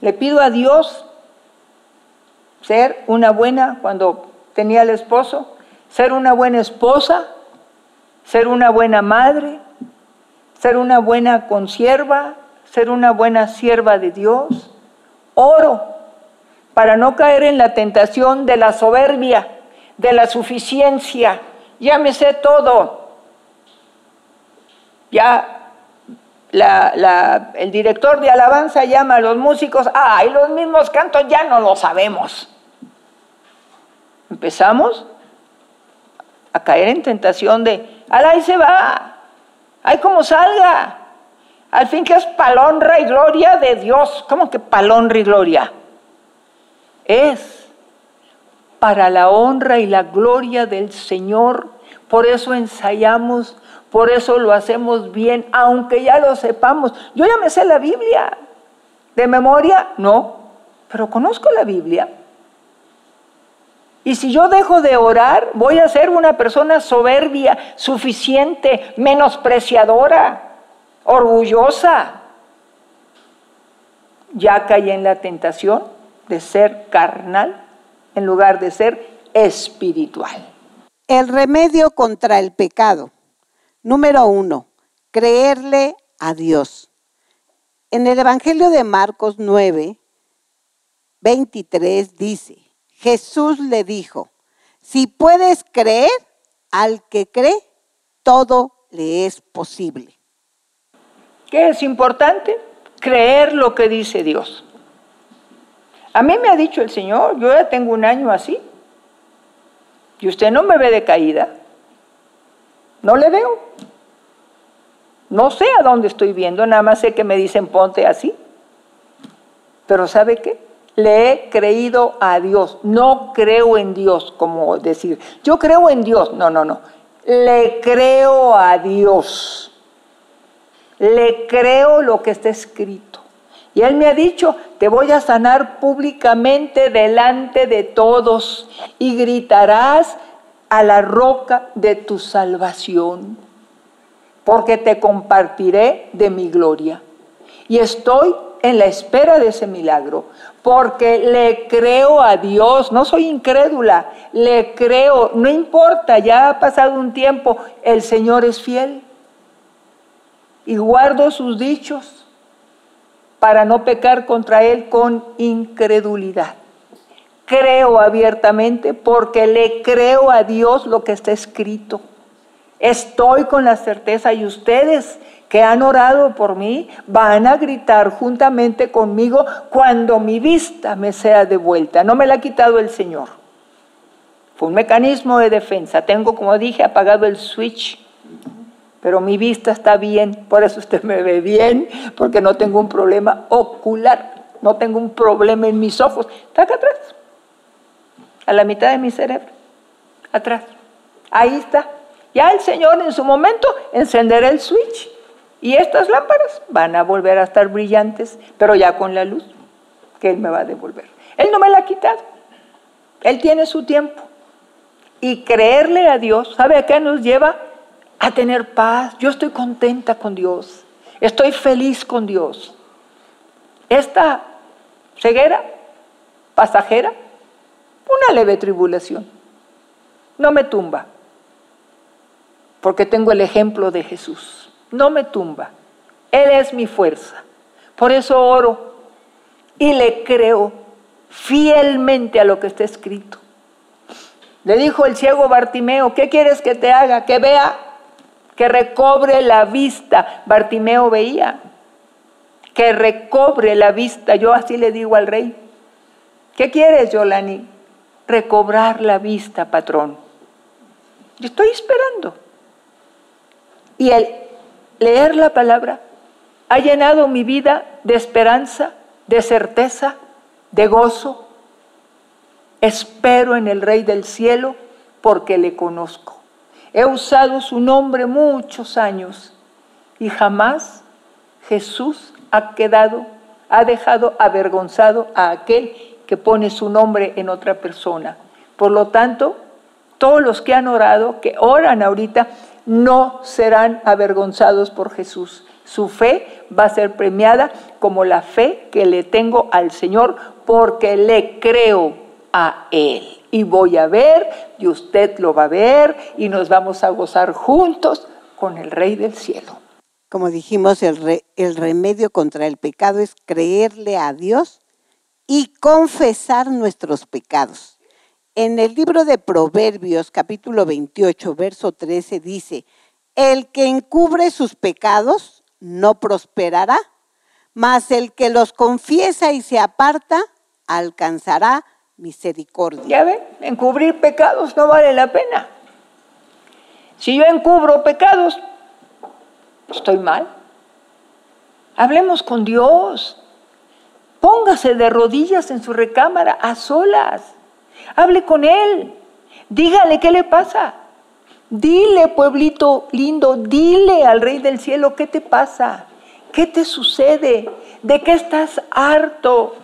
Le pido a Dios ser una buena, cuando tenía el esposo, ser una buena esposa, ser una buena madre, ser una buena consierva, ser una buena sierva de Dios. Oro para no caer en la tentación de la soberbia, de la suficiencia, sé todo. Ya el director de alabanza llama a los músicos, ah, y los mismos cantos ya no lo sabemos. Empezamos a caer en tentación de, al ahí se va, ahí como salga. Al fin que es palonra y gloria de Dios. ¿Cómo que palonra y gloria? Es para la honra y la gloria del Señor. Por eso ensayamos, por eso lo hacemos bien, aunque ya lo sepamos. Yo ya me sé la Biblia. ¿De memoria? No, pero conozco la Biblia. Y si yo dejo de orar, voy a ser una persona soberbia, suficiente, menospreciadora, orgullosa. Ya caí en la tentación de ser carnal en lugar de ser espiritual. El remedio contra el pecado. Número uno, creerle a Dios. En el Evangelio de Marcos 9, 23 dice, Jesús le dijo, si puedes creer, al que cree, todo le es posible. ¿Qué es importante? Creer lo que dice Dios. A mí me ha dicho el Señor, yo ya tengo un año así, y usted no me ve de caída, no le veo. No sé a dónde estoy viendo, nada más sé que me dicen ponte así. Pero ¿sabe qué? Le he creído a Dios, no creo en Dios, como decir, yo creo en Dios, no, no, no, le creo a Dios, le creo lo que está escrito. Y Él me ha dicho, te voy a sanar públicamente delante de todos y gritarás a la roca de tu salvación, porque te compartiré de mi gloria. Y estoy en la espera de ese milagro, porque le creo a Dios, no soy incrédula, le creo, no importa, ya ha pasado un tiempo, el Señor es fiel. Y guardo sus dichos para no pecar contra Él con incredulidad. Creo abiertamente porque le creo a Dios lo que está escrito. Estoy con la certeza y ustedes que han orado por mí van a gritar juntamente conmigo cuando mi vista me sea devuelta. No me la ha quitado el Señor. Fue un mecanismo de defensa. Tengo, como dije, apagado el switch, pero mi vista está bien. Por eso usted me ve bien, porque no tengo un problema ocular, no tengo un problema en mis ojos. Está acá atrás, a la mitad de mi cerebro, atrás. Ahí está. Ya el Señor en su momento encenderá el switch y estas lámparas van a volver a estar brillantes, pero ya con la luz que Él me va a devolver. Él no me la ha quitado. Él tiene su tiempo. Y creerle a Dios, ¿sabe a qué nos lleva? A tener paz. Yo estoy contenta con Dios. Estoy feliz con Dios. Esta ceguera pasajera, una leve tribulación, no me tumba, porque tengo el ejemplo de Jesús no me tumba. Él es mi fuerza. Por eso oro y le creo fielmente a lo que está escrito. Le dijo el ciego Bartimeo, ¿qué quieres que te haga? Que vea, que recobre la vista. Bartimeo veía, que recobre la vista. Yo así le digo al rey. ¿Qué quieres, Yolani? Recobrar la vista, patrón. Yo estoy esperando. Y el leer la palabra ha llenado mi vida de esperanza, de certeza, de gozo. Espero en el Rey del Cielo porque le conozco. He usado su nombre muchos años y jamás Jesús ha quedado, ha dejado avergonzado a aquel que pone su nombre en otra persona. Por lo tanto, todos los que han orado, que oran ahorita, no serán avergonzados por Jesús. Su fe va a ser premiada como la fe que le tengo al Señor porque le creo a Él. Y voy a ver, y usted lo va a ver, y nos vamos a gozar juntos con el Rey del Cielo. Como dijimos, el, el remedio contra el pecado es creerle a Dios y confesar nuestros pecados. En el libro de Proverbios, capítulo 28, verso 13, dice, el que encubre sus pecados no prosperará, mas el que los confiesa y se aparta alcanzará misericordia. Ya ve, encubrir pecados no vale la pena. Si yo encubro pecados, estoy mal. Hablemos con Dios. Póngase de rodillas en su recámara, a solas. Hable con Él. Dígale qué le pasa. Dile, pueblito lindo, dile al Rey del Cielo qué te pasa, qué te sucede, de qué estás harto.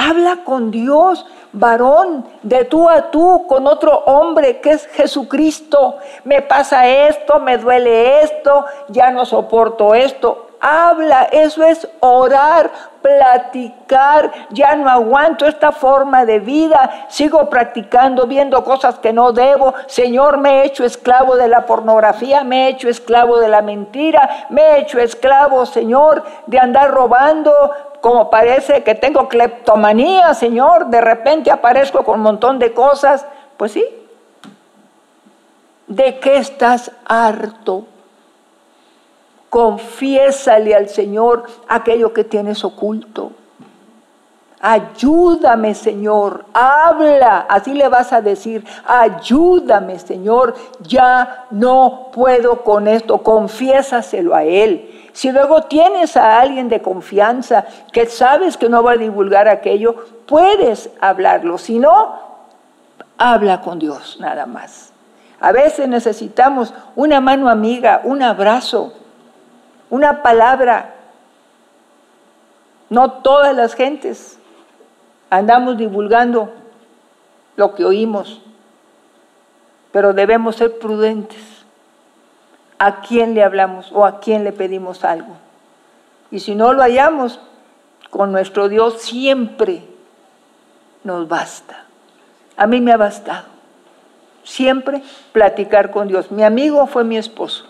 Habla con Dios, varón, de tú a tú, con otro hombre que es Jesucristo. Me pasa esto, me duele esto, ya no soporto esto. Habla, eso es orar, platicar, ya no aguanto esta forma de vida, sigo practicando, viendo cosas que no debo, Señor, me he hecho esclavo de la pornografía, me he hecho esclavo de la mentira, me he hecho esclavo, Señor, de andar robando, como parece que tengo cleptomanía, Señor, de repente aparezco con un montón de cosas, pues sí. ¿De qué estás harto? Confiésale al Señor aquello que tienes oculto. Ayúdame, Señor, habla, así le vas a decir, ayúdame, Señor, ya no puedo con esto, confiésaselo a Él. Si luego tienes a alguien de confianza que sabes que no va a divulgar aquello, puedes hablarlo, si no, habla con Dios nada más. A veces necesitamos una mano amiga, un abrazo, una palabra. No todas las gentes andamos divulgando lo que oímos, pero debemos ser prudentes. ¿A quién le hablamos o a quién le pedimos algo? Y si no lo hallamos, con nuestro Dios siempre nos basta. A mí me ha bastado. Siempre platicar con Dios. Mi amigo fue mi esposo.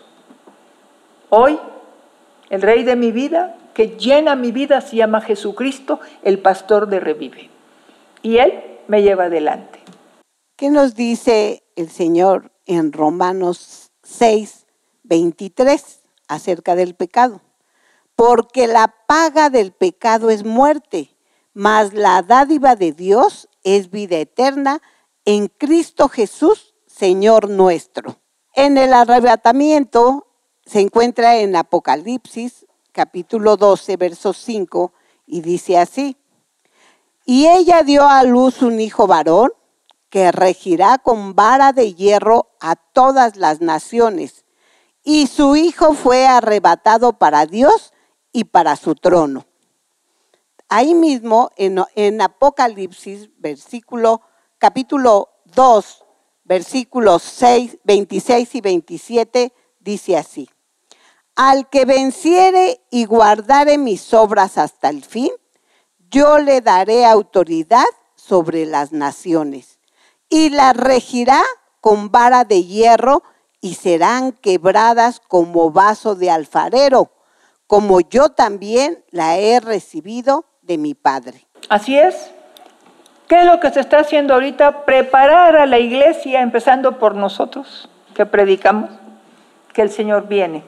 Hoy, el rey de mi vida que llena mi vida se llama Jesucristo, el pastor de Revive. Y Él me lleva adelante. ¿Qué nos dice el Señor en Romanos 6, 23 acerca del pecado? Porque la paga del pecado es muerte, mas la dádiva de Dios es vida eterna en Cristo Jesús, Señor nuestro. En el arrebatamiento se encuentra en Apocalipsis capítulo 12, verso 5, y dice así, y ella dio a luz un hijo varón que regirá con vara de hierro a todas las naciones, y su hijo fue arrebatado para Dios y para su trono. Ahí mismo en, Apocalipsis, versículo, capítulo 2, versículos 6, 26 y 27, dice así. Al que venciere y guardare mis obras hasta el fin, yo le daré autoridad sobre las naciones y las regirá con vara de hierro y serán quebradas como vaso de alfarero, como yo también la he recibido de mi Padre. Así es. ¿Qué es lo que se está haciendo ahorita? Preparar a la iglesia, empezando por nosotros que predicamos, que el Señor viene.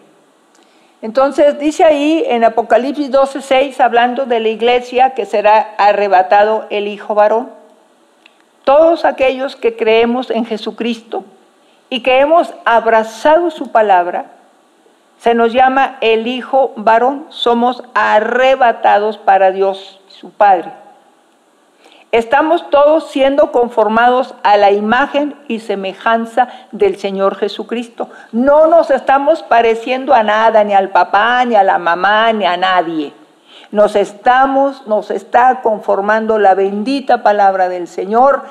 Entonces dice ahí en Apocalipsis 12:6, hablando de la iglesia que será arrebatado el Hijo varón. Todos aquellos que creemos en Jesucristo y que hemos abrazado su palabra, se nos llama el Hijo varón, somos arrebatados para Dios, su Padre. Estamos todos siendo conformados a la imagen y semejanza del Señor Jesucristo. No nos estamos pareciendo a nada, ni al papá, ni a la mamá, ni a nadie. Nos estamos, nos está conformando la bendita palabra del Señor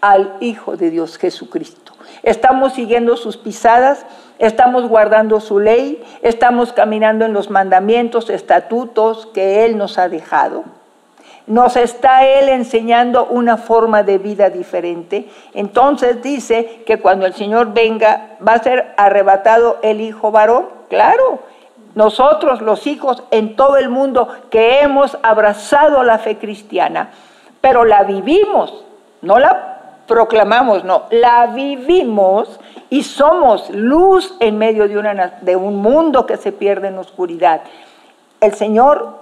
al Hijo de Dios Jesucristo. Estamos siguiendo sus pisadas, estamos guardando su ley, estamos caminando en los mandamientos, estatutos que Él nos ha dejado nos está Él enseñando una forma de vida diferente. Entonces dice que cuando el Señor venga va a ser arrebatado el Hijo varón. Claro, nosotros los hijos en todo el mundo que hemos abrazado la fe cristiana, pero la vivimos, no la proclamamos, no, la vivimos y somos luz en medio de, un mundo que se pierde en oscuridad. El Señor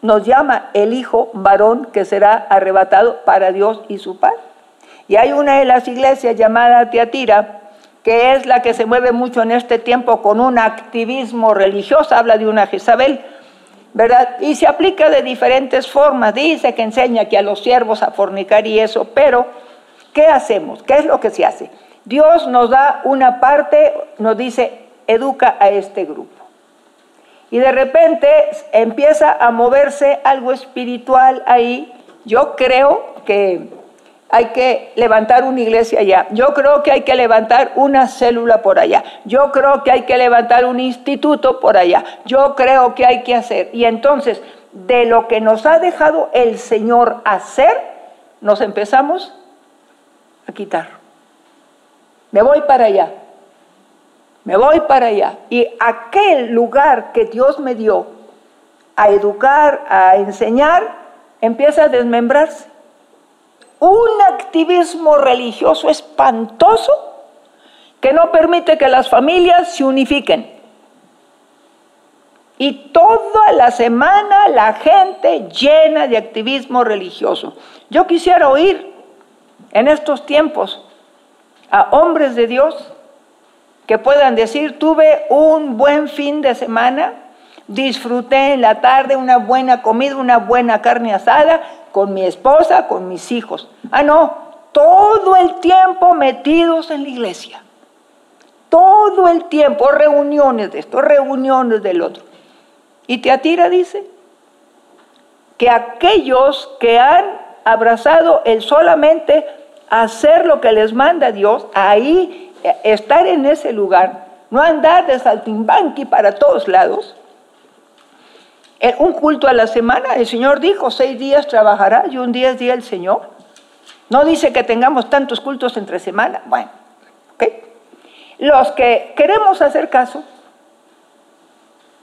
nos llama el hijo varón que será arrebatado para Dios y su Padre. Y hay una de las iglesias llamada Teatira, que es la que se mueve mucho en este tiempo con un activismo religioso, habla de una Jezabel, ¿verdad? Y se aplica de diferentes formas, dice que enseña que a los siervos a fornicar y eso, pero ¿qué hacemos? ¿Qué es lo que se hace? Dios nos da una parte, nos dice, educa a este grupo y de repente empieza a moverse algo espiritual ahí. Yo creo que hay que levantar una iglesia allá. Yo creo que hay que levantar una célula por allá. Yo creo que hay que levantar un instituto por allá. Yo creo que hay que hacer. Y entonces, de lo que nos ha dejado el Señor hacer, nos empezamos a quitar. Me voy para allá me voy para allá. Y aquel lugar que Dios me dio a educar, a enseñar, empieza a desmembrarse. Un activismo religioso espantoso que no permite que las familias se unifiquen. Y toda la semana la gente llena de activismo religioso. Yo quisiera oír en estos tiempos a hombres de Dios que puedan decir, tuve un buen fin de semana, disfruté en la tarde una buena comida, una buena carne asada con mi esposa, con mis hijos. Ah, no, todo el tiempo metidos en la iglesia. Todo el tiempo, reuniones de esto, reuniones del otro. Y te atira, dice, que aquellos que han abrazado el solamente hacer lo que les manda Dios, ahí eh, estar en ese lugar, no andar de saltimbanqui para todos lados. Un culto a la semana, el Señor dijo, seis días trabajará y un día es día el Señor. No dice que tengamos tantos cultos entre semana. Bueno, ¿ok? Los que queremos hacer caso,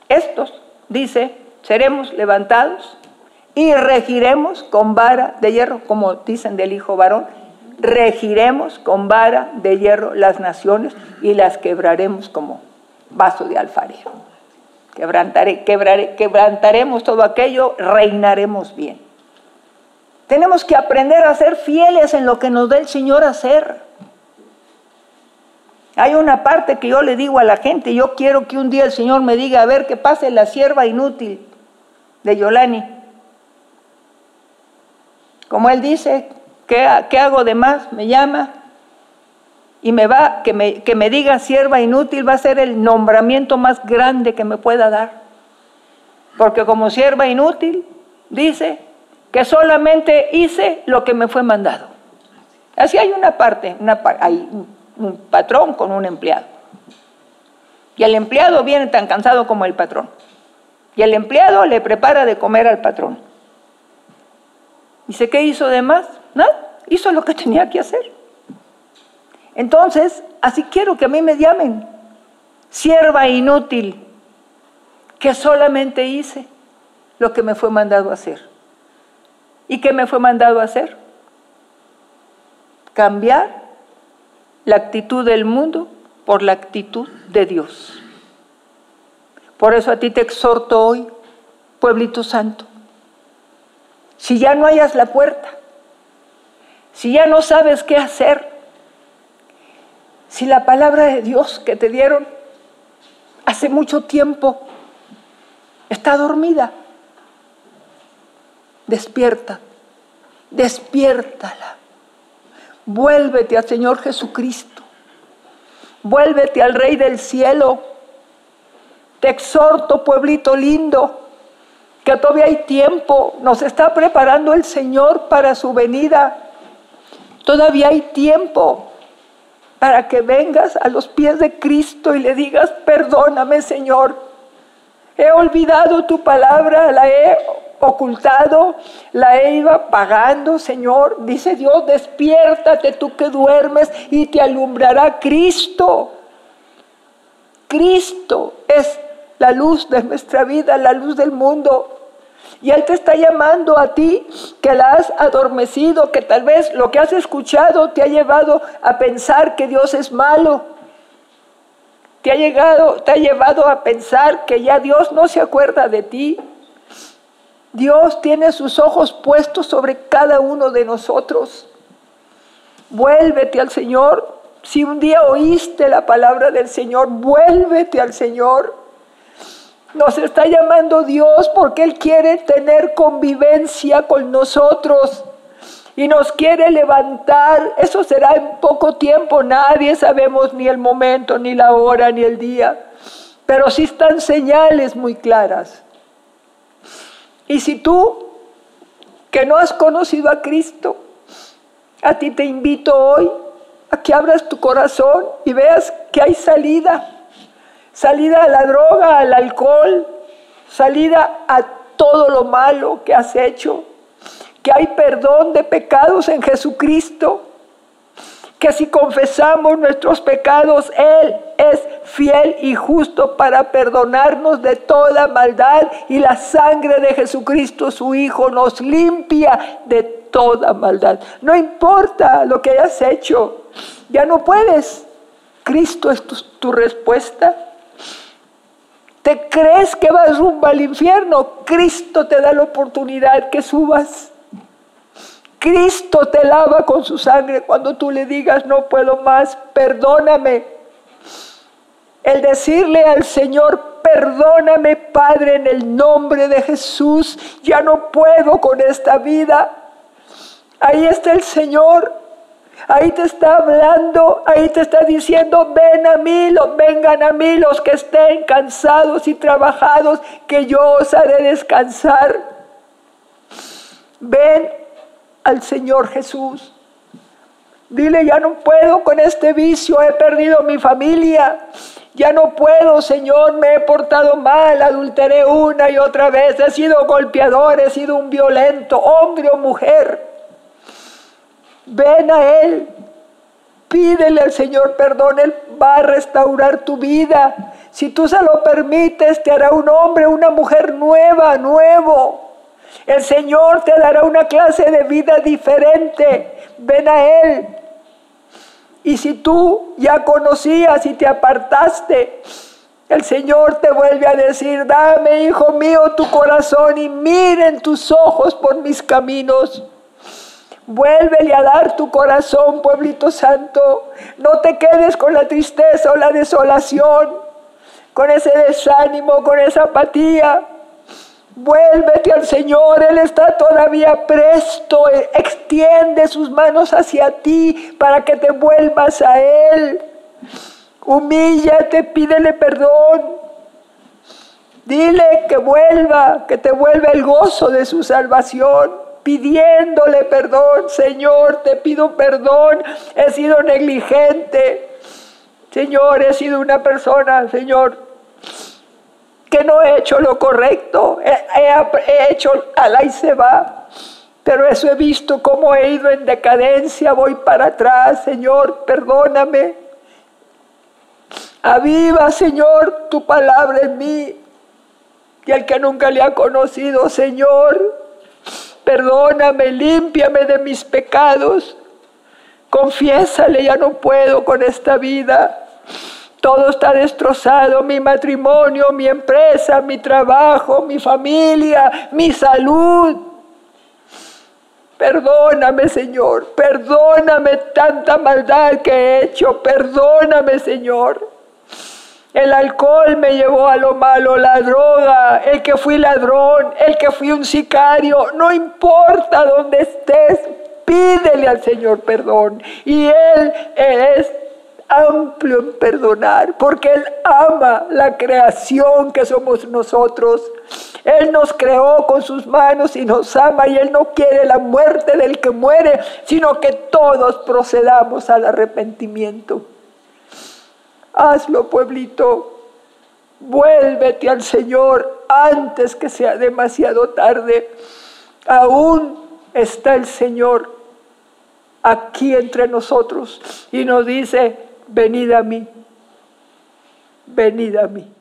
estos, dice, seremos levantados y regiremos con vara de hierro, como dicen del hijo varón, regiremos con vara de hierro las naciones y las quebraremos como vaso de alfarero. Quebrantaremos todo aquello, reinaremos bien. Tenemos que aprender a ser fieles en lo que nos da el Señor a hacer. Hay una parte que yo le digo a la gente, yo quiero que un día el Señor me diga, a ver, que pase la sierva inútil de Yolani. Como él dice, ¿qué, hago de más? Me llama y me va, que me, diga sierva inútil va a ser el nombramiento más grande que me pueda dar. Porque como sierva inútil, dice que solamente hice lo que me fue mandado. Así hay una parte, hay un patrón con un empleado. Y el empleado viene tan cansado como el patrón. Y el empleado le prepara de comer al patrón. Dice, ¿qué hizo de más? Nada, hizo lo que tenía que hacer. Entonces, así quiero que a mí me llamen sierva inútil, que solamente hice lo que me fue mandado a hacer. ¿Y qué me fue mandado a hacer? Cambiar la actitud del mundo por la actitud de Dios. Por eso a ti te exhorto hoy, pueblito santo, si ya no hayas la puerta, si ya no sabes qué hacer, si la palabra de Dios que te dieron hace mucho tiempo está dormida, despierta, despiértala. Vuélvete al Señor Jesucristo. Vuélvete al Rey del cielo. Te exhorto, pueblito lindo, que todavía hay tiempo. Nos está preparando el Señor para su venida. Todavía hay tiempo para que vengas a los pies de Cristo y le digas, perdóname Señor. He olvidado tu palabra, la he ocultado, la he iba pagando, Señor. Dice Dios, despiértate tú que duermes y te alumbrará Cristo. Cristo es la luz de nuestra vida, la luz del mundo. Y Él te está llamando a ti que la has adormecido, que tal vez lo que has escuchado te ha llevado a pensar que Dios es malo. Te ha, llegado, te ha llevado a pensar que ya Dios no se acuerda de ti. Dios tiene sus ojos puestos sobre cada uno de nosotros. Vuélvete al Señor. Si un día oíste la palabra del Señor, vuélvete al Señor. Nos está llamando Dios porque Él quiere tener convivencia con nosotros y nos quiere levantar. Eso será en poco tiempo. Nadie sabemos ni el momento, ni la hora, ni el día. Pero sí están señales muy claras. Y si tú, que no has conocido a Cristo, a ti te invito hoy a que abras tu corazón y veas que hay salida. Salida a la droga, al alcohol, salida a todo lo malo que has hecho, que hay perdón de pecados en Jesucristo, que si confesamos nuestros pecados, Él es fiel y justo para perdonarnos de toda maldad y la sangre de Jesucristo, su Hijo, nos limpia de toda maldad. No importa lo que hayas hecho, ya no puedes. Cristo es tu, tu respuesta. ¿Te crees que vas rumbo al infierno? Cristo te da la oportunidad que subas. Cristo te lava con su sangre cuando tú le digas, no puedo más, perdóname. El decirle al Señor, perdóname Padre en el nombre de Jesús, ya no puedo con esta vida. Ahí está el Señor Ahí te está hablando, ahí te está diciendo, ven a mí, vengan a mí los que estén cansados y trabajados, que yo os haré descansar. Ven al Señor Jesús. Dile, ya no puedo con este vicio, he perdido mi familia. Ya no puedo, Señor, me he portado mal, adulteré una y otra vez, he sido golpeador, he sido un violento, hombre o mujer. Ven a Él, pídele al Señor perdón, Él va a restaurar tu vida. Si tú se lo permites, te hará un hombre, una mujer nueva, nuevo. El Señor te dará una clase de vida diferente. Ven a Él. Y si tú ya conocías y te apartaste, el Señor te vuelve a decir, dame, hijo mío, tu corazón y miren tus ojos por mis caminos. Vuélvele a dar tu corazón, pueblito santo. No te quedes con la tristeza o la desolación, con ese desánimo, con esa apatía. Vuélvete al Señor, Él está todavía presto, extiende sus manos hacia ti para que te vuelvas a Él. Humíllate, pídele perdón. Dile que vuelva, que te vuelva el gozo de su salvación pidiéndole perdón, Señor, te pido perdón, he sido negligente, Señor, he sido una persona, Señor, que no he hecho lo correcto, he, hecho a y se va, pero eso he visto cómo he ido en decadencia, voy para atrás, Señor, perdóname. Aviva, Señor, tu palabra en mí. Y el que nunca le ha conocido, Señor, perdóname, límpiame de mis pecados. Confiésale, ya no puedo con esta vida. Todo está destrozado, mi matrimonio, mi empresa, mi trabajo, mi familia, mi salud. Perdóname, Señor, perdóname tanta maldad que he hecho, perdóname, Señor. El alcohol me llevó a lo malo, la droga, el que fui ladrón, el que fui un sicario, no importa dónde estés, pídele al Señor perdón. Y Él es amplio en perdonar, porque Él ama la creación que somos nosotros. Él nos creó con sus manos y nos ama y Él no quiere la muerte del que muere, sino que todos procedamos al arrepentimiento. Hazlo, pueblito. Vuélvete al Señor antes que sea demasiado tarde. Aún está el Señor aquí entre nosotros y nos dice, venid a mí, venid a mí.